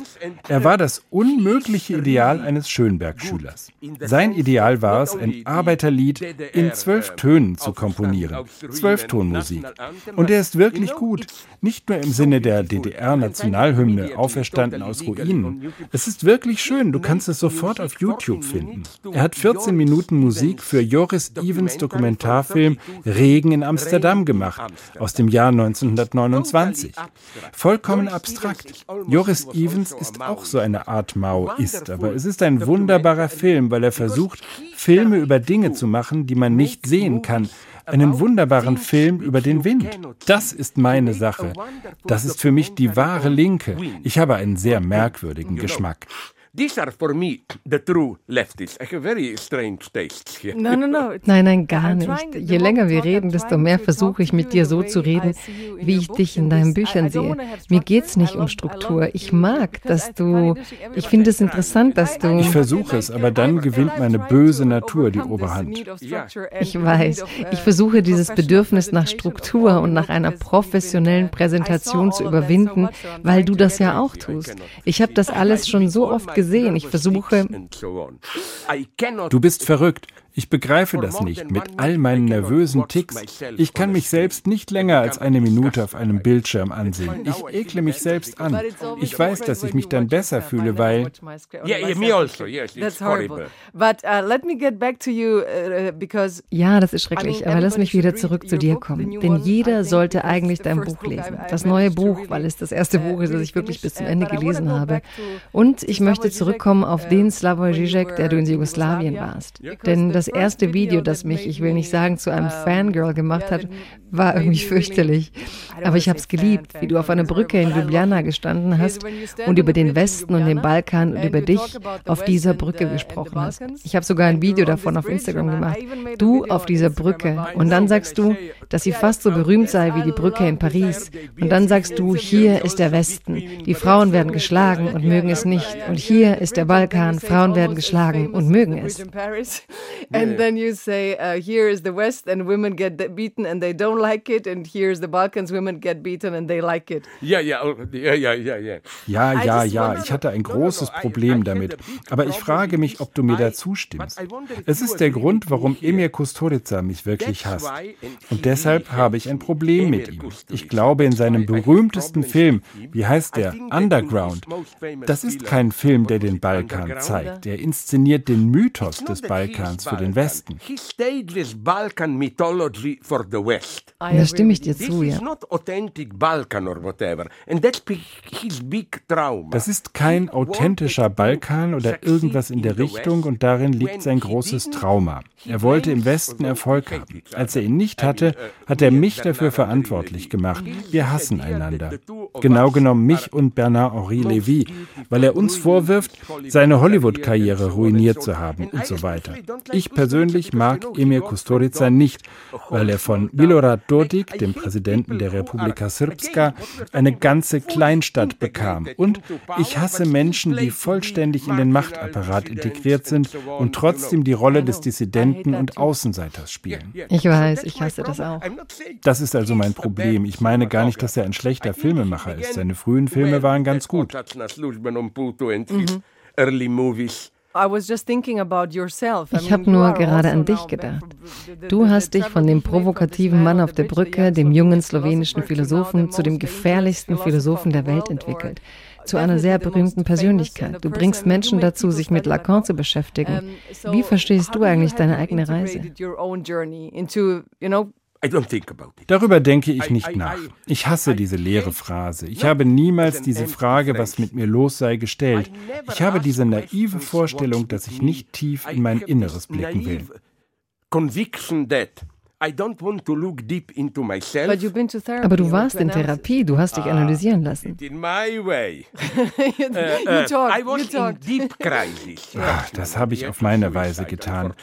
Speaker 3: Er war das unmögliche Ideal eines Schönberg-Schülers. Sein Ideal war es, ein Arbeiterlied in zwölf Tönen zu komponieren. Zwölftonmusik. Und er ist wirklich gut. Nicht nur im Sinne der. DDR-Nationalhymne, auferstanden aus Ruinen. Es ist wirklich schön, du kannst es sofort auf YouTube finden. Er hat 14 Minuten Musik für Joris Evans Dokumentarfilm Regen in Amsterdam gemacht, aus dem Jahr 1929. Vollkommen abstrakt. Joris Evans ist auch so eine Art Maoist, aber es ist ein wunderbarer Film, weil er versucht, Filme über Dinge zu machen, die man nicht sehen kann. Einen wunderbaren Film über den Wind. Das ist meine Sache. Das ist für mich die wahre Linke. Ich habe einen sehr merkwürdigen Geschmack.
Speaker 2: These are for me the true leftists. I have very strange tastes here.
Speaker 1: No, no, no.
Speaker 6: Nein, nein, gar nicht. Je länger
Speaker 1: we
Speaker 6: wir
Speaker 1: talk,
Speaker 6: reden, desto mehr
Speaker 1: to
Speaker 6: versuche
Speaker 1: talk
Speaker 6: ich
Speaker 1: to
Speaker 6: mit
Speaker 1: you
Speaker 6: dir so zu
Speaker 1: I
Speaker 6: reden,
Speaker 1: see you in
Speaker 6: wie
Speaker 1: your
Speaker 6: ich
Speaker 1: books
Speaker 6: dich in deinen Büchern sehe. Mir geht's
Speaker 1: structure.
Speaker 6: nicht
Speaker 1: I
Speaker 6: um Struktur. Ich
Speaker 1: you
Speaker 6: mag, dass
Speaker 1: I find
Speaker 6: du.
Speaker 1: interesting
Speaker 6: Ich finde es interessant, dass
Speaker 1: I-
Speaker 6: du.
Speaker 3: Ich versuche es, aber dann gewinnt meine böse Natur die Oberhand.
Speaker 6: Ich weiß, ich versuche dieses Bedürfnis nach Struktur und nach einer professionellen Präsentation zu überwinden, weil du das ja auch tust. Ich habe das alles schon so oft gesehen. Ich versuche,
Speaker 3: Du bist verrückt. Ich begreife das nicht mit all meinen nervösen Ticks. Ich kann mich selbst nicht länger als eine Minute auf einem Bildschirm ansehen. Ich ekle mich selbst an. Ich weiß, dass ich mich dann besser fühle, weil
Speaker 2: Yeah, yeah, me. Yes, it's
Speaker 1: That's horrible.
Speaker 2: horrible.
Speaker 1: But uh, let me get back to you uh, because
Speaker 6: ja, das ist schrecklich, aber lass mich wieder zurück zu dir kommen. Denn jeder sollte eigentlich dein Buch lesen. Das neue Buch, weil es das erste Buch ist, das ich wirklich bis zum Ende gelesen habe. Und ich möchte zurückkommen auf den Slavoj Žižek, der du in Jugoslawien warst. Denn das erste Video, das mich, ich will nicht sagen, zu einem Fangirl gemacht hat, war irgendwie fürchterlich. Aber ich habe es geliebt, wie du auf einer Brücke in Ljubljana gestanden hast und über den Westen und den Balkan und über dich auf dieser Brücke gesprochen hast. Ich habe sogar ein Video davon auf Instagram gemacht. Du auf dieser Brücke. Und dann sagst du, dass sie fast so berühmt sei wie die Brücke in Paris. Und dann sagst du, hier ist der Westen. Die Frauen werden geschlagen und mögen es nicht. Und hier ist der Balkan. Frauen werden geschlagen und mögen es.
Speaker 1: And then you say, uh, here is the West and women get beaten and they don't like it. And here's the Balkans, women get beaten and they like it.
Speaker 2: Ja, ja, ja, ja, ja, ja.
Speaker 3: Ja, ja, ja. Ich hatte ein großes Problem damit. Aber ich frage mich, ob du mir da zustimmst. Es ist der Grund, warum Emir Kusturica mich wirklich hasst. Und deshalb habe ich ein Problem mit ihm. Ich glaube, in seinem berühmtesten Film, wie heißt der? Underground. Das ist kein Film, der den Balkan zeigt. Er inszeniert den Mythos des Balkans für den Westen.
Speaker 6: Da stimme ich dir zu, ja.
Speaker 3: Das ist kein authentischer Balkan oder irgendwas in der Richtung und darin liegt sein großes Trauma. Er wollte im Westen Erfolg haben. Als er ihn nicht hatte, hat er mich dafür verantwortlich gemacht. Wir hassen einander. Genau genommen mich und Bernard-Henri Lévy, weil er uns vorwirft, seine Hollywood-Karriere ruiniert zu haben und so weiter. Ich persönlich mag Emir Kusturica nicht, weil er von Milorad Dodik, dem Präsidenten der Republika Srpska, eine ganze Kleinstadt bekam. Und ich hasse Menschen, die vollständig in den Machtapparat integriert sind und trotzdem die Rolle des Dissidenten und Außenseiters spielen.
Speaker 6: Ich weiß, ich hasse das auch.
Speaker 3: Das ist also mein Problem. Ich meine gar nicht, dass er ein schlechter Filmemacher ist. Seine frühen Filme waren ganz gut.
Speaker 1: Mhm.
Speaker 6: Ich habe nur gerade an dich gedacht. Du hast dich von dem provokativen Mann auf der Brücke, dem jungen slowenischen Philosophen, zu dem gefährlichsten Philosophen der Welt entwickelt. Zu einer sehr berühmten Persönlichkeit. Du bringst Menschen dazu, sich mit Lacan zu beschäftigen. Wie verstehst du eigentlich deine eigene Reise?
Speaker 3: Darüber denke ich nicht nach. Ich hasse diese leere Phrase. Ich habe niemals diese Frage, was mit mir los sei, gestellt. Ich habe diese naive Vorstellung, dass ich nicht tief in mein Inneres blicken will.
Speaker 6: Aber du warst in Therapie, du hast dich ah, analysieren lassen.
Speaker 3: das habe ich auf meine Weise getan.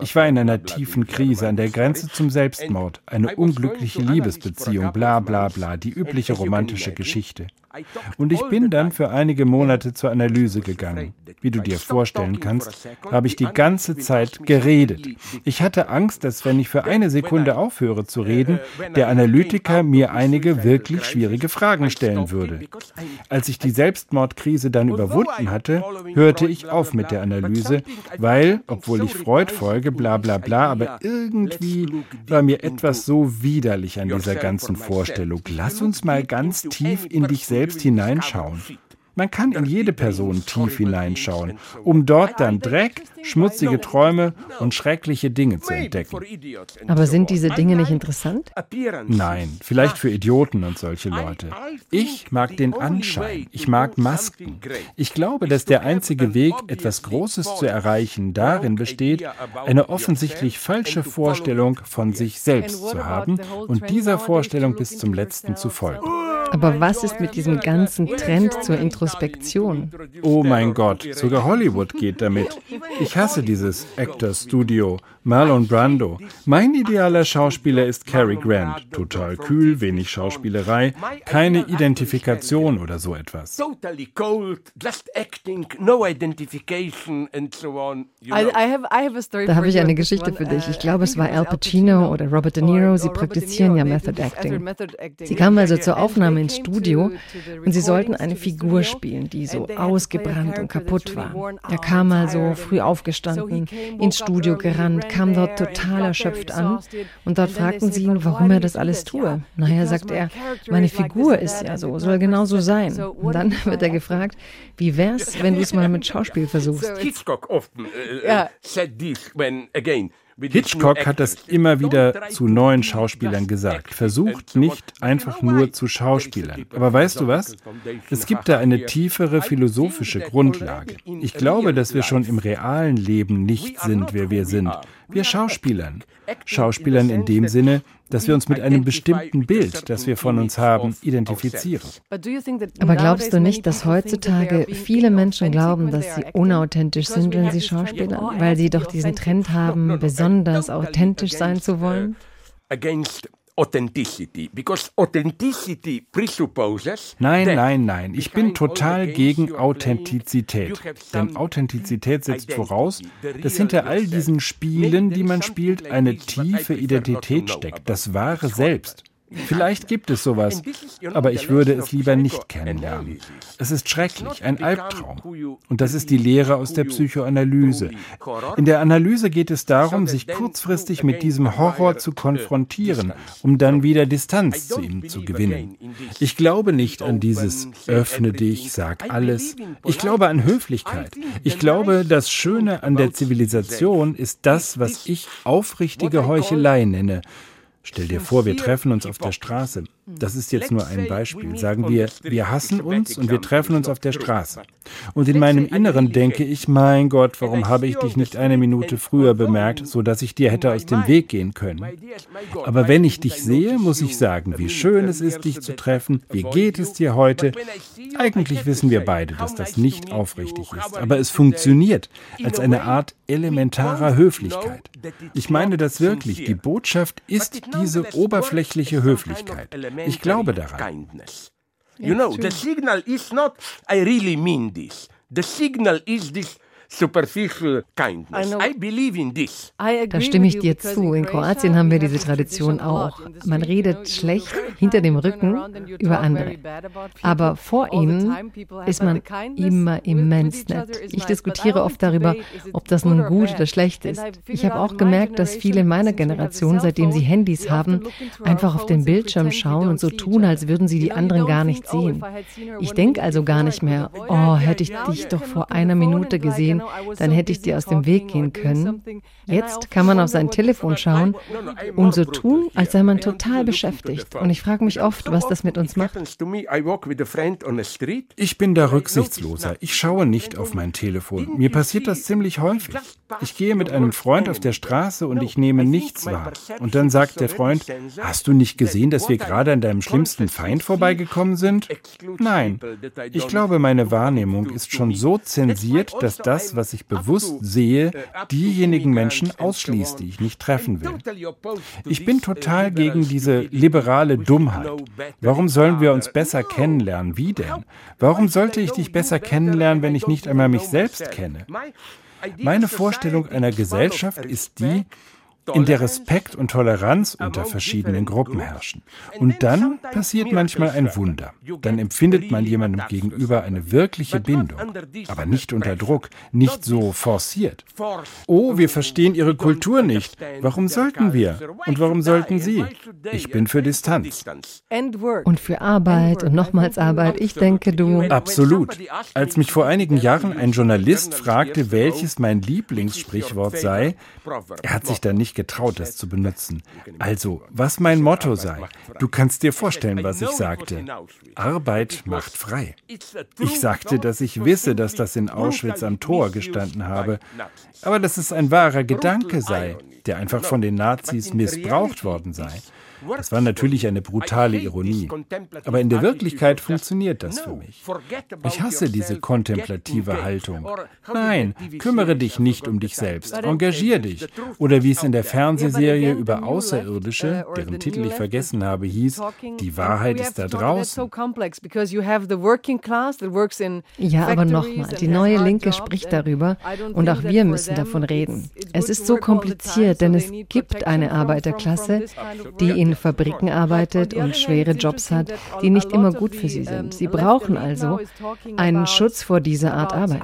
Speaker 3: Ich war in einer tiefen Krise, an der Grenze zum Selbstmord, eine unglückliche Liebesbeziehung, bla bla bla, die übliche romantische Geschichte. Und ich bin dann für einige Monate zur Analyse gegangen. Wie du dir vorstellen kannst, habe ich die ganze Zeit geredet. Ich hatte Angst, dass wenn ich für eine Sekunde aufhöre zu reden, der Analytiker mir einige wirklich schwierige Fragen stellen würde. Als ich die Selbstmordkrise dann überwunden hatte, hörte ich auf mit der Analyse, weil, obwohl ich Freud folge, bla bla bla, aber irgendwie war mir etwas so widerlich an dieser ganzen Vorstellung. Lass uns mal ganz tief in dich selbst selbst hineinschauen. Man kann in jede Person tief hineinschauen, um dort dann Dreck, schmutzige Träume und schreckliche Dinge zu entdecken.
Speaker 6: Aber sind diese Dinge nicht interessant?
Speaker 3: Nein, vielleicht für Idioten und solche Leute. Ich mag den Anschein, ich mag Masken. Ich glaube, dass der einzige Weg, etwas Großes zu erreichen, darin besteht, eine offensichtlich falsche Vorstellung von sich selbst zu haben und dieser Vorstellung bis zum letzten zu folgen.
Speaker 6: Aber was ist mit diesem ganzen Trend zur Introspektion?
Speaker 3: Oh mein Gott, sogar Hollywood geht damit. Ich hasse dieses Actor Studio, Marlon Brando. Mein idealer Schauspieler ist Cary Grant. Total kühl, wenig Schauspielerei, keine Identifikation oder so etwas. Da
Speaker 6: habe ich eine Geschichte für dich. Ich glaube, es war Al Pacino oder Robert De Niro. Sie praktizieren ja Method Acting. Sie kamen also zur Aufnahme ins Studio und sie sollten eine Figur spielen, die so ausgebrannt und kaputt war. Er kam also früh aufgestanden, ins Studio gerannt, kam dort total erschöpft an und dort fragten sie ihn, warum er das alles tue. Naja, sagt er, meine Figur ist ja so, soll genau so sein. Und dann wird er gefragt, wie wär's, wenn du es mal mit Schauspiel versuchst?
Speaker 2: Hitchcock often uh, said this when again
Speaker 3: Hitchcock hat das immer wieder zu neuen Schauspielern gesagt. Versucht nicht einfach nur zu Schauspielern. Aber weißt du was? Es gibt da eine tiefere philosophische Grundlage. Ich glaube, dass wir schon im realen Leben nicht sind, wer wir sind. Wir Schauspielern. Schauspielern in dem Sinne, dass wir uns mit einem bestimmten Bild, das wir von uns haben, identifizieren.
Speaker 6: Aber glaubst du nicht, dass heutzutage viele Menschen glauben, dass sie unauthentisch sind, wenn sie schauspielern, weil sie doch diesen Trend haben, besonders authentisch sein zu wollen?
Speaker 2: Against authenticity, because authenticity presupposes.
Speaker 3: Nein, nein, nein. Ich bin total gegen Authentizität. Denn Authentizität setzt voraus, dass hinter all diesen Spielen, die man spielt, eine tiefe Identität steckt, das wahre Selbst. Vielleicht gibt es sowas, aber ich würde es lieber nicht kennenlernen. Es ist schrecklich, ein Albtraum. Und das ist die Lehre aus der Psychoanalyse. In der Analyse geht es darum, sich kurzfristig mit diesem Horror zu konfrontieren, um dann wieder Distanz zu ihm zu gewinnen. Ich glaube nicht an dieses Öffne dich, sag alles. Ich glaube an Höflichkeit. Ich glaube, das Schöne an der Zivilisation ist das, was ich aufrichtige Heuchelei nenne. Stell dir vor, wir treffen uns auf der Straße. Das ist jetzt nur ein Beispiel. Sagen wir, wir hassen uns und wir treffen uns auf der Straße. Und in meinem Inneren denke ich, mein Gott, warum habe ich dich nicht eine Minute früher bemerkt, so dass ich dir hätte aus dem Weg gehen können? Aber wenn ich dich sehe, muss ich sagen, wie schön es ist, dich zu treffen. Wie geht es dir heute? Eigentlich wissen wir beide, dass das nicht aufrichtig ist, aber es funktioniert als eine Art elementarer Höflichkeit. Ich meine das wirklich. Die Botschaft ist diese oberflächliche Höflichkeit. Ich glaube daran.
Speaker 2: You know, the signal is not, I really mean this. The signal is this superficial kindness. I believe in this.
Speaker 6: Da stimme ich dir zu. In Kroatien haben wir diese Tradition auch. Man redet schlecht hinter dem Rücken über andere. Aber vor ihnen ist man immer immens nett. Ich diskutiere oft darüber, ob das nun gut oder schlecht ist. Ich habe auch gemerkt, dass viele in meiner Generation, seitdem sie Handys haben, einfach auf den Bildschirm schauen und so tun, als würden sie die anderen gar nicht sehen. Ich denke also gar nicht mehr, oh, hätte ich dich doch vor einer Minute gesehen dann hätte ich dir aus dem Weg gehen können. Jetzt kann man auf sein Telefon schauen und so tun, als sei man total beschäftigt. Und ich frage mich oft, was das mit uns macht.
Speaker 3: Ich bin da rücksichtsloser. Ich schaue nicht auf mein Telefon. Mir passiert das ziemlich häufig. Ich gehe mit einem Freund auf der Straße und ich nehme nichts wahr. Und dann sagt der Freund, hast du nicht gesehen, dass wir gerade an deinem schlimmsten Feind vorbeigekommen sind? Nein. Ich glaube, meine Wahrnehmung ist schon so zensiert, dass das, was ich bewusst sehe, diejenigen Menschen ausschließt, die ich nicht treffen will. Ich bin total gegen diese liberale Dummheit. Warum sollen wir uns besser kennenlernen? Wie denn? Warum sollte ich dich besser kennenlernen, wenn ich nicht einmal mich selbst kenne? Meine Vorstellung einer Gesellschaft ist die, in der Respekt und Toleranz unter verschiedenen Gruppen herrschen. Und dann passiert manchmal ein Wunder. Dann empfindet man jemandem gegenüber eine wirkliche Bindung, aber nicht unter Druck, nicht so forciert. Oh, wir verstehen ihre Kultur nicht. Warum sollten wir? Und warum sollten sie? Ich bin für Distanz.
Speaker 6: Und für Arbeit und nochmals Arbeit. Ich denke, du.
Speaker 3: Absolut. Als mich vor einigen Jahren ein Journalist fragte, welches mein Lieblingssprichwort sei, er hat sich dann nicht getraut, das zu benutzen. Also, was mein Motto sei. Du kannst dir vorstellen, was ich sagte. Arbeit macht frei. Ich sagte, dass ich wisse, dass das in Auschwitz am Tor gestanden habe, aber dass es ein wahrer Gedanke sei, der einfach von den Nazis missbraucht worden sei. Das war natürlich eine brutale Ironie. Aber in der Wirklichkeit funktioniert das für mich. Ich hasse diese kontemplative Haltung. Nein, kümmere dich nicht um dich selbst. Engagier dich. Oder wie es in der Fernsehserie über Außerirdische, deren Titel ich vergessen habe, hieß, die Wahrheit ist da draußen.
Speaker 6: Ja, aber nochmal, die neue Linke spricht darüber und auch wir müssen davon reden. Es ist so kompliziert, denn es gibt eine Arbeiterklasse, die in in Fabriken arbeitet und schwere Jobs hat, die nicht immer gut für sie sind. Sie brauchen also einen Schutz vor dieser Art Arbeit.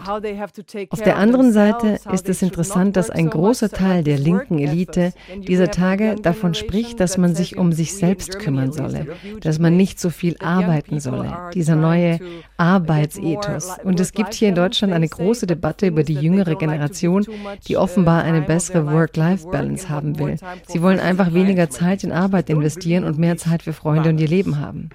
Speaker 6: Auf der anderen Seite ist es interessant, dass ein großer Teil der linken Elite dieser Tage davon spricht, dass man sich um sich selbst kümmern solle, dass man nicht so viel arbeiten solle. Dieser neue Arbeitsethos. Und es gibt hier in Deutschland eine große Debatte über die jüngere Generation, die offenbar eine bessere Work-Life-Balance haben will. Sie wollen einfach weniger Zeit in Arbeit investieren und mehr Zeit für Freunde und ihr Leben haben.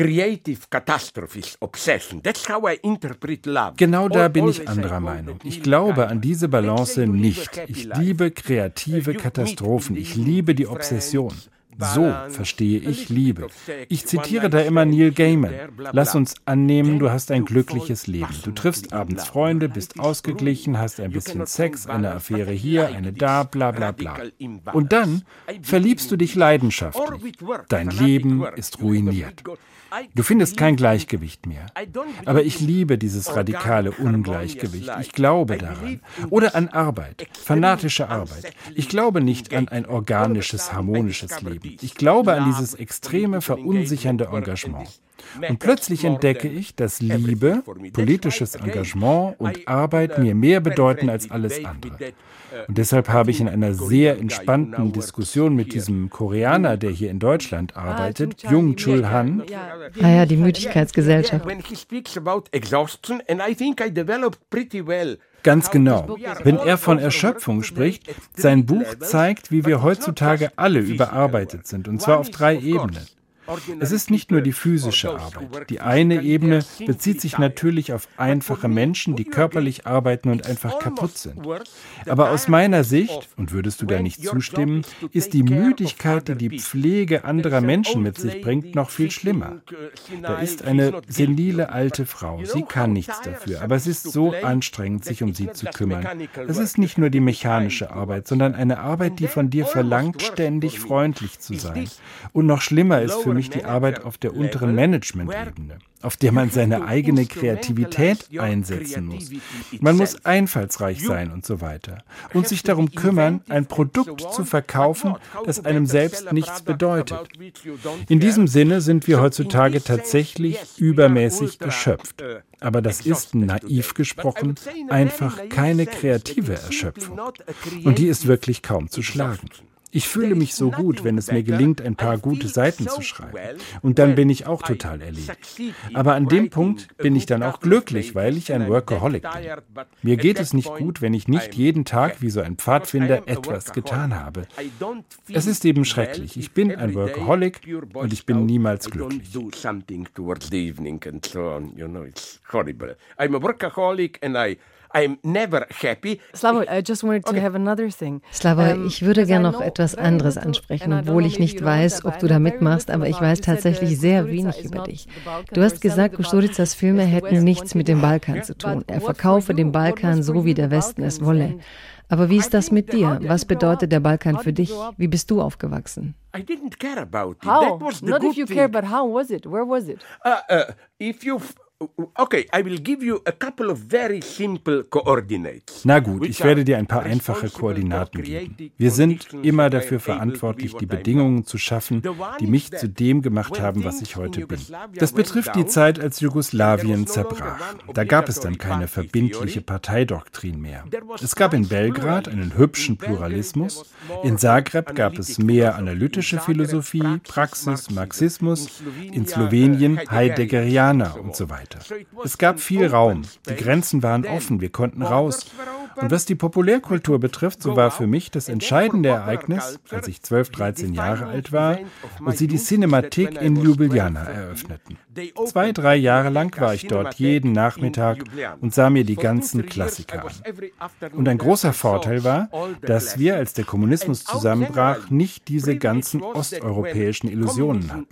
Speaker 2: creative catastrophes obsession. That's how I interpret love.
Speaker 3: Genau da bin ich anderer Meinung. Ich glaube an diese Balance nicht. Ich liebe kreative Katastrophen. Ich liebe die Obsession. So verstehe ich Liebe. Ich zitiere da immer Neil Gaiman. Lass uns annehmen, du hast ein glückliches Leben. Du triffst abends Freunde, bist ausgeglichen, hast ein bisschen Sex, eine Affäre hier, eine da, bla bla bla. Und dann verliebst du dich leidenschaftlich. Dein Leben ist ruiniert. Du findest kein Gleichgewicht mehr. Aber ich liebe dieses radikale Ungleichgewicht. Ich glaube daran. Oder an Arbeit, fanatische Arbeit. Ich glaube nicht an ein organisches, harmonisches Leben. Ich glaube an dieses extreme, verunsichernde Engagement. Und plötzlich entdecke ich, dass Liebe, politisches Engagement und Arbeit mir mehr bedeuten als alles andere. Und deshalb habe ich in einer sehr entspannten Diskussion mit diesem Koreaner, der hier in Deutschland arbeitet, Jung Chul Han,
Speaker 6: ah ja, die Müdigkeitsgesellschaft.
Speaker 3: Ganz genau. Wenn er von Erschöpfung spricht, sein Buch zeigt, wie wir heutzutage alle überarbeitet sind, und zwar auf drei Ebenen. Es ist nicht nur die physische Arbeit. Die eine Ebene bezieht sich natürlich auf einfache Menschen, die körperlich arbeiten und einfach kaputt sind. Aber aus meiner Sicht, und würdest du da nicht zustimmen, ist die Müdigkeit, die die Pflege anderer Menschen mit sich bringt, noch viel schlimmer. Da ist eine senile alte Frau. Sie kann nichts dafür, aber es ist so anstrengend, sich um sie zu kümmern. Es ist nicht nur die mechanische Arbeit, sondern eine Arbeit, die von dir verlangt, ständig freundlich zu sein. Und noch schlimmer ist für mich, nämlich die Arbeit auf der unteren Management-Ebene, auf der man seine eigene Kreativität einsetzen muss. Man muss einfallsreich sein und so weiter. Und sich darum kümmern, ein Produkt zu verkaufen, das einem selbst nichts bedeutet. In diesem Sinne sind wir heutzutage tatsächlich übermäßig erschöpft. Aber das ist, naiv gesprochen, einfach keine kreative Erschöpfung. Und die ist wirklich kaum zu schlagen. Ich fühle mich so gut, wenn es mir gelingt, ein paar gute Seiten zu schreiben. Und dann bin ich auch total erledigt. Aber an dem Punkt bin ich dann auch glücklich, weil ich ein Workaholic bin. Mir geht es nicht gut, wenn ich nicht jeden Tag wie so ein Pfadfinder etwas getan habe. Es ist eben schrecklich. Ich bin ein Workaholic und ich bin niemals glücklich.
Speaker 2: I'm a workaholic and I I'm never happy.
Speaker 6: Slavoj, I just wanted to okay. have another thing. Slavoj, um, ich würde gerne noch etwas anderes ansprechen, obwohl ich nicht weiß, ob du da mitmachst, aber ich weiß tatsächlich sehr wenig über dich. Du hast gesagt, Kusturicas Filme hätten nichts mit dem Balkan zu tun. Er verkaufe den Balkan so, wie der Westen es wolle. Aber wie ist das mit dir? Was bedeutet der Balkan für dich? Wie bist du aufgewachsen?
Speaker 2: I didn't care about it.
Speaker 1: How? That was the Not if you thing. care, but how was it? Where was it?
Speaker 2: Uh, uh, if you Okay, I will give you a couple of very simple coordinates.
Speaker 3: Na gut, ich werde dir ein paar einfache Koordinaten geben. Wir sind immer dafür verantwortlich, die Bedingungen zu schaffen, die mich zu dem gemacht haben, was ich heute bin. Das betrifft die Zeit, als Jugoslawien zerbrach. Da gab es dann keine verbindliche Parteidoktrin mehr. Es gab in Belgrad einen hübschen Pluralismus. In Zagreb gab es mehr analytische Philosophie, Praxis, Marxismus. In Slowenien Heideggerianer und so weiter weiter. Es gab viel Raum, die Grenzen waren offen, wir konnten raus. Und was die Populärkultur betrifft, so war für mich das entscheidende Ereignis, als ich 12, 13 Jahre alt war und sie die Cinemathek in Ljubljana eröffneten. Zwei, drei Jahre lang war ich dort jeden Nachmittag und sah mir die ganzen Klassiker an. Und ein großer Vorteil war, dass wir, als der Kommunismus zusammenbrach, nicht diese ganzen osteuropäischen Illusionen hatten.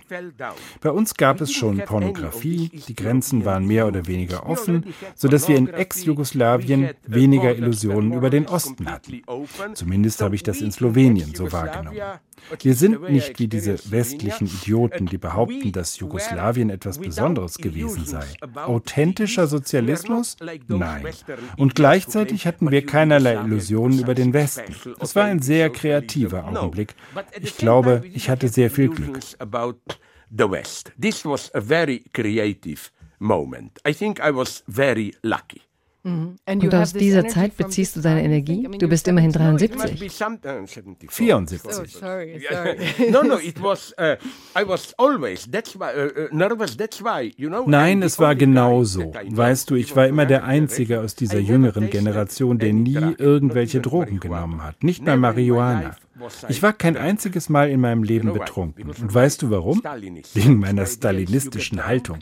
Speaker 3: Bei uns gab es schon Pornografie, die Grenzen waren mehr oder weniger offen, sodass wir in Ex-Jugoslawien weniger Illusionen über den Osten hatten. Zumindest habe ich das in Slowenien so wahrgenommen. Wir sind nicht wie diese westlichen Idioten, die behaupten, dass Jugoslawien etwas Besonderes gewesen sei. Authentischer Sozialismus? Nein. Und gleichzeitig hatten wir keinerlei Illusionen über den Westen. Es war ein sehr kreativer Augenblick. Ich glaube, ich hatte sehr viel Glück.
Speaker 2: The West. This was a very creative moment. I think I was very lucky.
Speaker 6: Mhm. Und aus dieser Zeit beziehst du deine Energie? Du bist immerhin 73.
Speaker 3: 74.
Speaker 1: Oh, sorry, sorry.
Speaker 2: no, no, it was, uh, I was always, that's why, uh, uh, nervous, that's why, you know.
Speaker 3: Nein, es war genau so. Weißt du, ich war immer der Einzige aus dieser jüngeren Generation, der nie irgendwelche Drogen genommen hat. Nicht mal Marihuana. Ich war kein einziges Mal in meinem Leben betrunken. Und weißt du warum? Wegen meiner stalinistischen Haltung.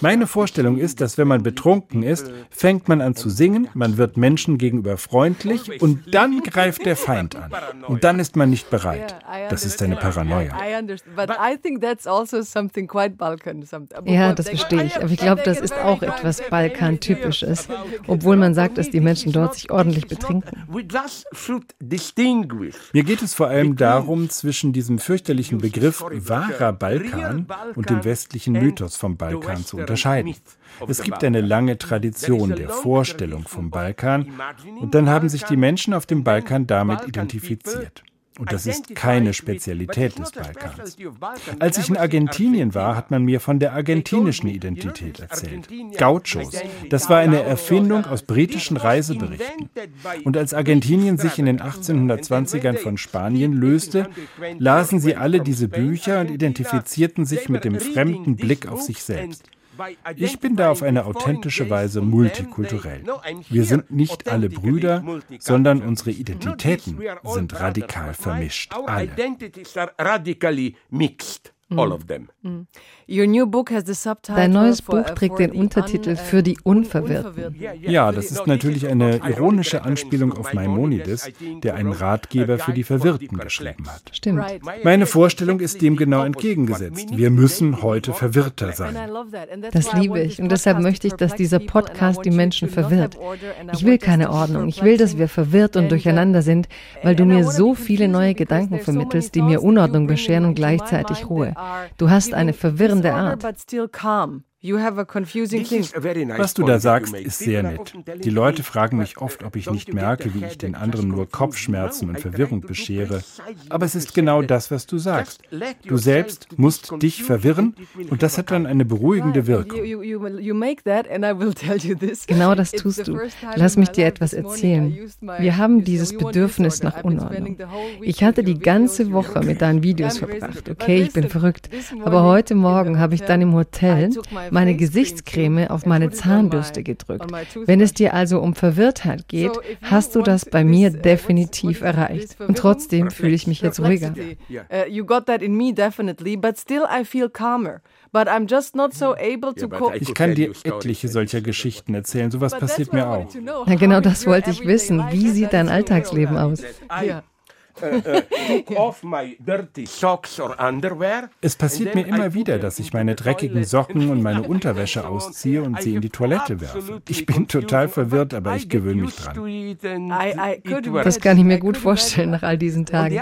Speaker 3: Meine Vorstellung ist, dass wenn man betrunken ist, fängt man an zu singen, man wird Menschen gegenüber freundlich und dann greift der Feind an. Und dann ist man nicht bereit. Das ist eine Paranoia.
Speaker 6: Also ja, das verstehe ich. Aber ich glaube, das ist auch etwas Balkan-typisches, obwohl man sagt, dass die Menschen dort sich ordentlich betrinken.
Speaker 3: Mir geht es vor allem darum, zwischen diesem fürchterlichen Begriff wahrer Balkan und dem westlichen Mythos vom Balkan zu unterscheiden. Es gibt eine lange Tradition der Vorstellung vom Balkan und dann haben sich die Menschen auf dem Balkan damit identifiziert. Und das ist keine Spezialität des Balkans. Als ich in Argentinien war, hat man mir von der argentinischen Identität erzählt. Gauchos. Das war eine Erfindung aus britischen Reiseberichten. Und als Argentinien sich in den 1820ern von Spanien löste, lasen sie alle diese Bücher und identifizierten sich mit dem fremden Blick auf sich selbst. Ich bin da auf eine authentische Weise multikulturell. Wir sind nicht alle Brüder, sondern unsere Identitäten sind radikal vermischt. Alle.
Speaker 2: All of them. Mm.
Speaker 6: Dein neues Buch trägt den Untertitel Für die Unverwirrten.
Speaker 3: Ja, das ist natürlich eine ironische Anspielung auf Maimonides, der einen Ratgeber für die Verwirrten geschrieben hat.
Speaker 6: Stimmt.
Speaker 3: Meine Vorstellung ist dem genau entgegengesetzt. Wir müssen heute verwirrter sein.
Speaker 6: Das liebe ich und deshalb möchte ich, dass dieser Podcast die Menschen verwirrt. Ich will keine Ordnung. Ich will, dass wir verwirrt und durcheinander sind, weil du mir so viele neue Gedanken vermittelst, die mir Unordnung bescheren und gleichzeitig Ruhe. Du hast eine verwirrende but still calm. Art.
Speaker 3: Was du da sagst, ist sehr nett. Die Leute fragen mich oft, ob ich nicht merke, wie ich den anderen nur Kopfschmerzen und Verwirrung beschere. Aber es ist genau das, was du sagst. Du selbst musst dich verwirren und das hat dann eine beruhigende Wirkung.
Speaker 6: Genau das tust du. Lass mich dir etwas erzählen. Wir haben dieses Bedürfnis nach Unordnung. Ich hatte die ganze Woche mit deinen Videos verbracht. Okay, ich bin verrückt. Aber heute Morgen habe ich dann im Hotel meine Gesichtscreme auf meine Zahnbürste gedrückt. Wenn es dir also um Verwirrtheit geht, hast du das bei mir definitiv erreicht. Und trotzdem fühle ich mich jetzt ruhiger. Uh, you got that in me definitely, but still I feel calmer.
Speaker 3: Ich kann dir etliche solcher Geschichten erzählen. Sowas passiert mir auch.
Speaker 6: Ja, genau das wollte ich wissen. Wie sieht dein Alltagsleben aus?
Speaker 2: Ja.
Speaker 3: Es passiert mir immer wieder, dass ich meine dreckigen Socken und meine Unterwäsche ausziehe und sie in die Toilette werfe. Ich bin total verwirrt, aber ich gewöhne mich dran.
Speaker 6: Das kann ich mir gut vorstellen nach all diesen Tagen.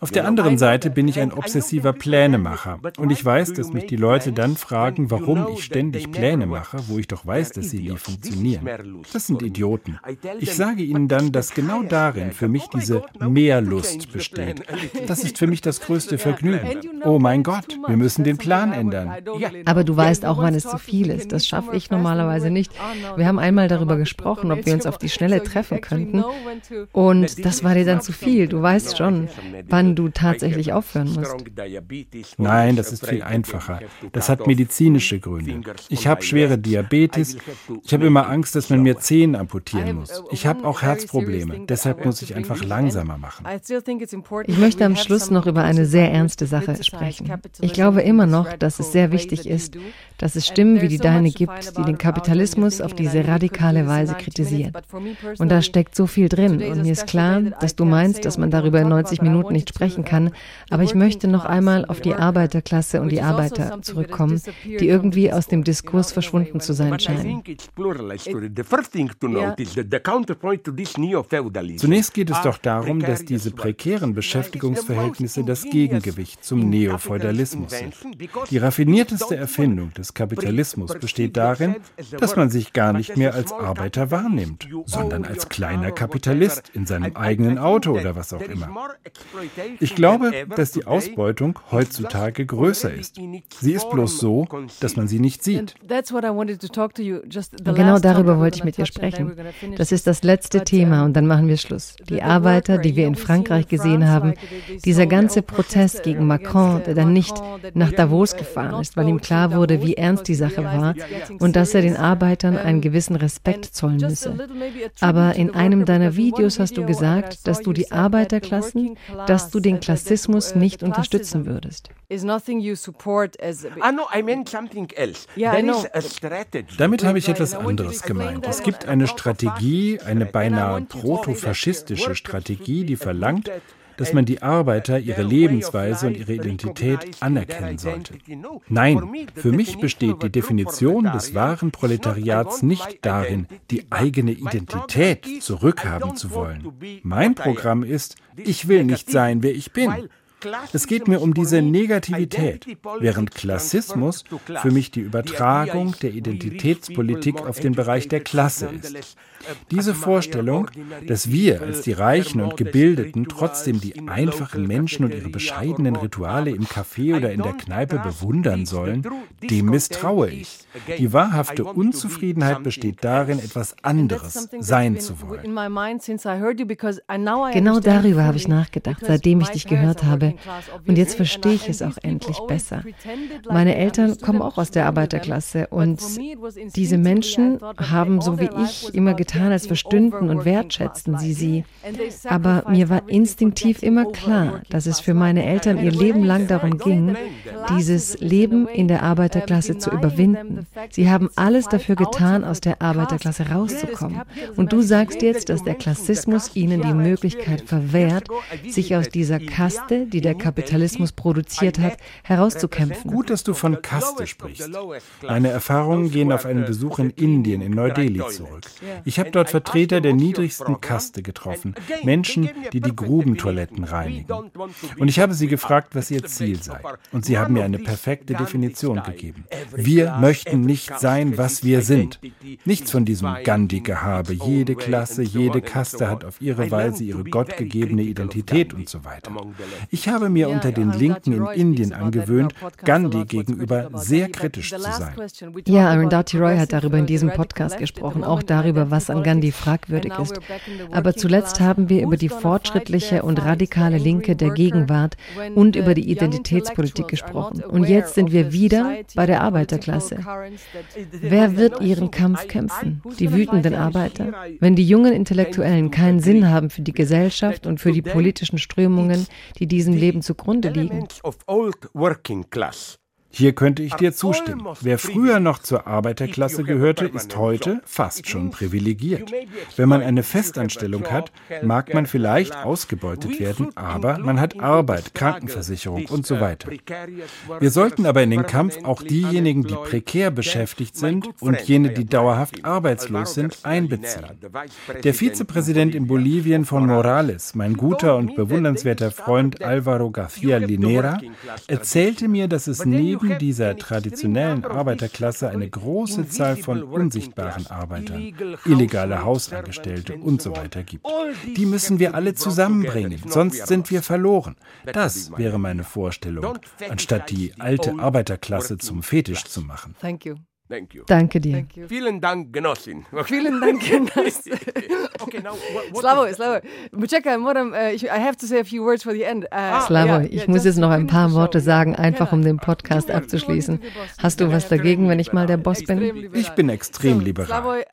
Speaker 3: Auf der anderen Seite bin ich ein obsessiver Plänemacher und ich weiß, dass mich die Leute dann fragen, warum ich ständig Pläne mache, wo ich doch weiß, dass sie nie funktionieren. Das sind Idioten. Ich sage ihnen dann, dass genau da darin für mich diese Mehrlust besteht. Das ist für mich das größte Vergnügen. Oh mein Gott, wir müssen den Plan ändern.
Speaker 6: Aber du weißt auch, wann es zu viel ist. Das schaffe ich normalerweise nicht. Wir haben einmal darüber gesprochen, ob wir uns auf die Schnelle treffen könnten. Und das war dir dann zu viel. Du weißt schon, wann du tatsächlich aufhören musst.
Speaker 3: Nein, das ist viel einfacher. Das hat medizinische Gründe. Ich habe schwere Diabetes. Ich habe immer Angst, dass man mir Zähne amputieren muss. Ich habe auch Herzprobleme. Deshalb Deshalb muss ich einfach langsamer machen.
Speaker 6: Ich möchte am Schluss noch über eine sehr ernste Sache sprechen. Ich glaube immer noch, dass es sehr wichtig ist, dass es Stimmen wie die deine gibt, die den Kapitalismus auf diese radikale Weise kritisieren. Und da steckt so viel drin. Und mir ist klar, dass du meinst, dass man darüber in 90 Minuten nicht sprechen kann. Aber ich möchte noch einmal auf die Arbeiterklasse und die Arbeiter zurückkommen, die irgendwie aus dem Diskurs verschwunden zu sein scheinen.
Speaker 3: Zunächst geht es doch darum, dass diese prekären Beschäftigungsverhältnisse das Gegengewicht zum Neofeudalismus sind. Die raffinierteste Erfindung des Kapitalismus besteht darin, dass man sich gar nicht mehr als Arbeiter wahrnimmt, sondern als kleiner Kapitalist in seinem eigenen Auto oder was auch immer. Ich glaube, dass die Ausbeutung heutzutage größer ist. Sie ist bloß so, dass man sie nicht sieht.
Speaker 6: Genau darüber wollte ich mit dir sprechen. Das ist das letzte Thema und dann machen wir Schluss. Schluss. Die Arbeiter, die wir in Frankreich gesehen haben, dieser ganze Protest gegen Macron, der dann nicht nach Davos gefahren ist, weil ihm klar wurde, wie ernst die Sache war und dass er den Arbeitern einen gewissen Respekt zollen müsse. Aber in einem deiner Videos hast du gesagt, dass du die Arbeiterklassen, dass du den Klassismus nicht unterstützen würdest.
Speaker 2: Ah.
Speaker 3: Damit habe ich etwas anderes gemeint. Es gibt eine Strategie, eine beinahe protofaschistische Strategie, die verlangt, dass man die Arbeiter, ihre Lebensweise und ihre Identität anerkennen sollte. Nein, für mich besteht die Definition des wahren Proletariats nicht darin, die eigene Identität zurückhaben zu wollen. Mein Programm ist, ich will nicht sein, wer ich bin. Es geht mir um diese Negativität, während Klassismus für mich die Übertragung der Identitätspolitik auf den Bereich der Klasse ist. Diese Vorstellung, dass wir als die Reichen und Gebildeten trotzdem die einfachen Menschen und ihre bescheidenen Rituale im Café oder in der Kneipe bewundern sollen, dem misstraue ich. Die wahrhafte Unzufriedenheit besteht darin, etwas anderes sein zu wollen.
Speaker 6: Genau darüber habe ich nachgedacht, seitdem ich dich gehört habe. Und jetzt verstehe ich es auch endlich besser. Meine Eltern kommen auch aus der Arbeiterklasse und diese Menschen haben, so wie ich, immer getan, getan, als verstünden und wertschätzten sie sie. Aber mir war instinktiv immer klar, dass es für meine Eltern ihr Leben lang darum ging, dieses Leben in der Arbeiterklasse zu überwinden. Sie haben alles dafür getan, aus der Arbeiterklasse rauszukommen. Und du sagst jetzt, dass der Klassismus ihnen die Möglichkeit verwehrt, sich aus dieser Kaste, die der Kapitalismus produziert hat, herauszukämpfen.
Speaker 3: Gut, dass du von Kaste sprichst. Meine Erfahrungen gehen auf einen Besuch in Indien, in Neu-Delhi zurück. Ich ich habe dort Vertreter der niedrigsten Kaste getroffen, Menschen, die die Grubentoiletten reinigen. Und ich habe sie gefragt, was ihr Ziel sei. Und sie haben mir eine perfekte Definition gegeben. Wir möchten nicht sein, was wir sind. Nichts von diesem Gandhi-Gehabe. Jede Klasse, jede Kaste hat auf ihre Weise ihre gottgegebene Identität und so weiter. Ich habe mir unter den Linken in Indien angewöhnt, Gandhi gegenüber sehr kritisch zu sein.
Speaker 6: Ja, Arundhati Roy hat darüber in diesem Podcast gesprochen, auch darüber, was an Gandhi fragwürdig ist. Aber zuletzt haben wir über die fortschrittliche und radikale Linke der Gegenwart und über die Identitätspolitik gesprochen. Und jetzt sind wir wieder bei der Arbeiterklasse. Wer wird ihren Kampf kämpfen? Die wütenden Arbeiter? Wenn die jungen Intellektuellen keinen Sinn haben für die Gesellschaft und für die politischen Strömungen, die diesem Leben zugrunde liegen.
Speaker 3: Hier könnte ich dir zustimmen. Wer früher noch zur Arbeiterklasse gehörte, ist heute fast schon privilegiert. Wenn man eine Festanstellung hat, mag man vielleicht ausgebeutet werden, aber man hat Arbeit, Krankenversicherung und so weiter. Wir sollten aber in den Kampf auch diejenigen, die prekär beschäftigt sind und jene, die dauerhaft arbeitslos sind, einbeziehen. Der Vizepräsident in Bolivien von Morales, mein guter und bewundernswerter Freund Alvaro García Linera, erzählte mir, dass es neben neben dieser traditionellen Arbeiterklasse eine große Zahl von unsichtbaren Arbeitern, illegale Hausangestellte und so weiter gibt. Die müssen wir alle zusammenbringen, sonst sind wir verloren. Das wäre meine Vorstellung, anstatt die alte Arbeiterklasse zum Fetisch zu machen.
Speaker 1: Thank you.
Speaker 6: Thank you. Danke dir. Thank
Speaker 2: you. Vielen Dank, Genossin.
Speaker 1: Vielen Dank, Genossin. okay, now, what, what Slavo, Slavo. Mucheka, moram, uh, I have to say a few words for the end. Uh,
Speaker 6: ah, Slavo, ich yeah, muss jetzt noch ein paar Worte sagen, einfach um den Podcast abzuschließen. Hast du was dagegen, wenn ich mal der Boss bin?
Speaker 3: Ich bin extrem liberal.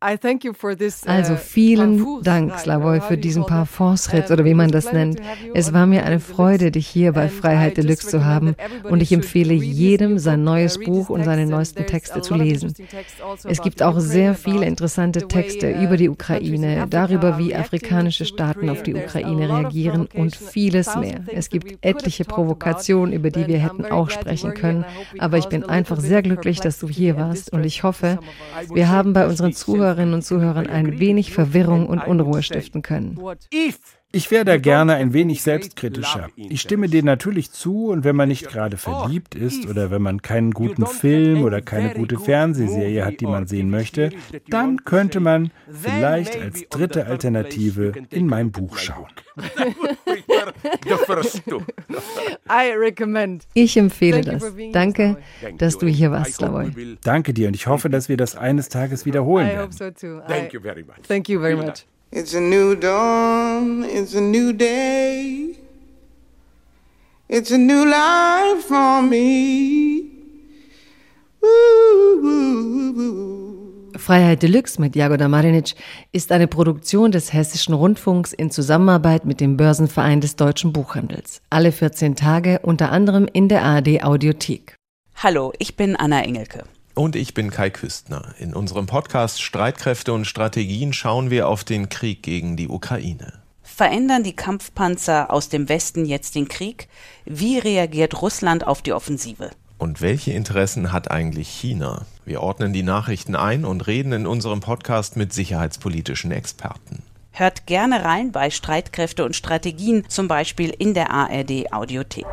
Speaker 6: Also vielen Dank, Slavoy, für diesen Parfumsritt oder wie man das nennt. Es war mir eine Freude, dich hier bei Freiheit Deluxe zu haben und ich empfehle jedem sein neues Buch und seine neuesten Texte Texte zu lesen. Es gibt auch sehr viele interessante Texte über die Ukraine, darüber, wie afrikanische Staaten auf die Ukraine reagieren und vieles mehr. Es gibt etliche Provokationen, über die wir hätten auch sprechen können, aber ich bin einfach sehr glücklich, dass du hier warst und ich hoffe, wir haben bei unseren Zuhörerinnen und Zuhörern ein wenig Verwirrung und Unruhe stiften können.
Speaker 3: Ich wäre da gerne ein wenig selbstkritischer. Ich stimme dir natürlich zu und wenn man nicht gerade verliebt ist oder wenn man keinen guten Film oder keine gute Fernsehserie hat, die man sehen möchte, dann könnte man vielleicht als dritte Alternative in mein Buch schauen.
Speaker 6: Ich empfehle das. Danke, dass du hier warst, Slavoy.
Speaker 3: Danke dir und ich hoffe, dass wir das eines Tages wiederholen werden.
Speaker 1: Thank you very much.
Speaker 4: It's a new dawn, it's a new day. It's a new life for me.
Speaker 5: Freiheit Deluxe mit Jagoda Marinic ist eine Produktion des Hessischen Rundfunks in Zusammenarbeit mit dem Börsenverein des deutschen Buchhandels. Alle 14 Tage unter anderem in der ARD Audiothek.
Speaker 7: Hallo, ich bin Anna Engelke.
Speaker 8: Und ich bin Kai Küstner. In unserem Podcast Streitkräfte und Strategien schauen wir auf den Krieg gegen die Ukraine.
Speaker 7: Verändern die Kampfpanzer aus dem Westen jetzt den Krieg? Wie reagiert Russland auf die Offensive?
Speaker 8: Und welche Interessen hat eigentlich China? Wir ordnen die Nachrichten ein und reden in unserem Podcast mit sicherheitspolitischen Experten.
Speaker 7: Hört gerne rein bei Streitkräfte und Strategien, zum Beispiel in der ARD Audiothek.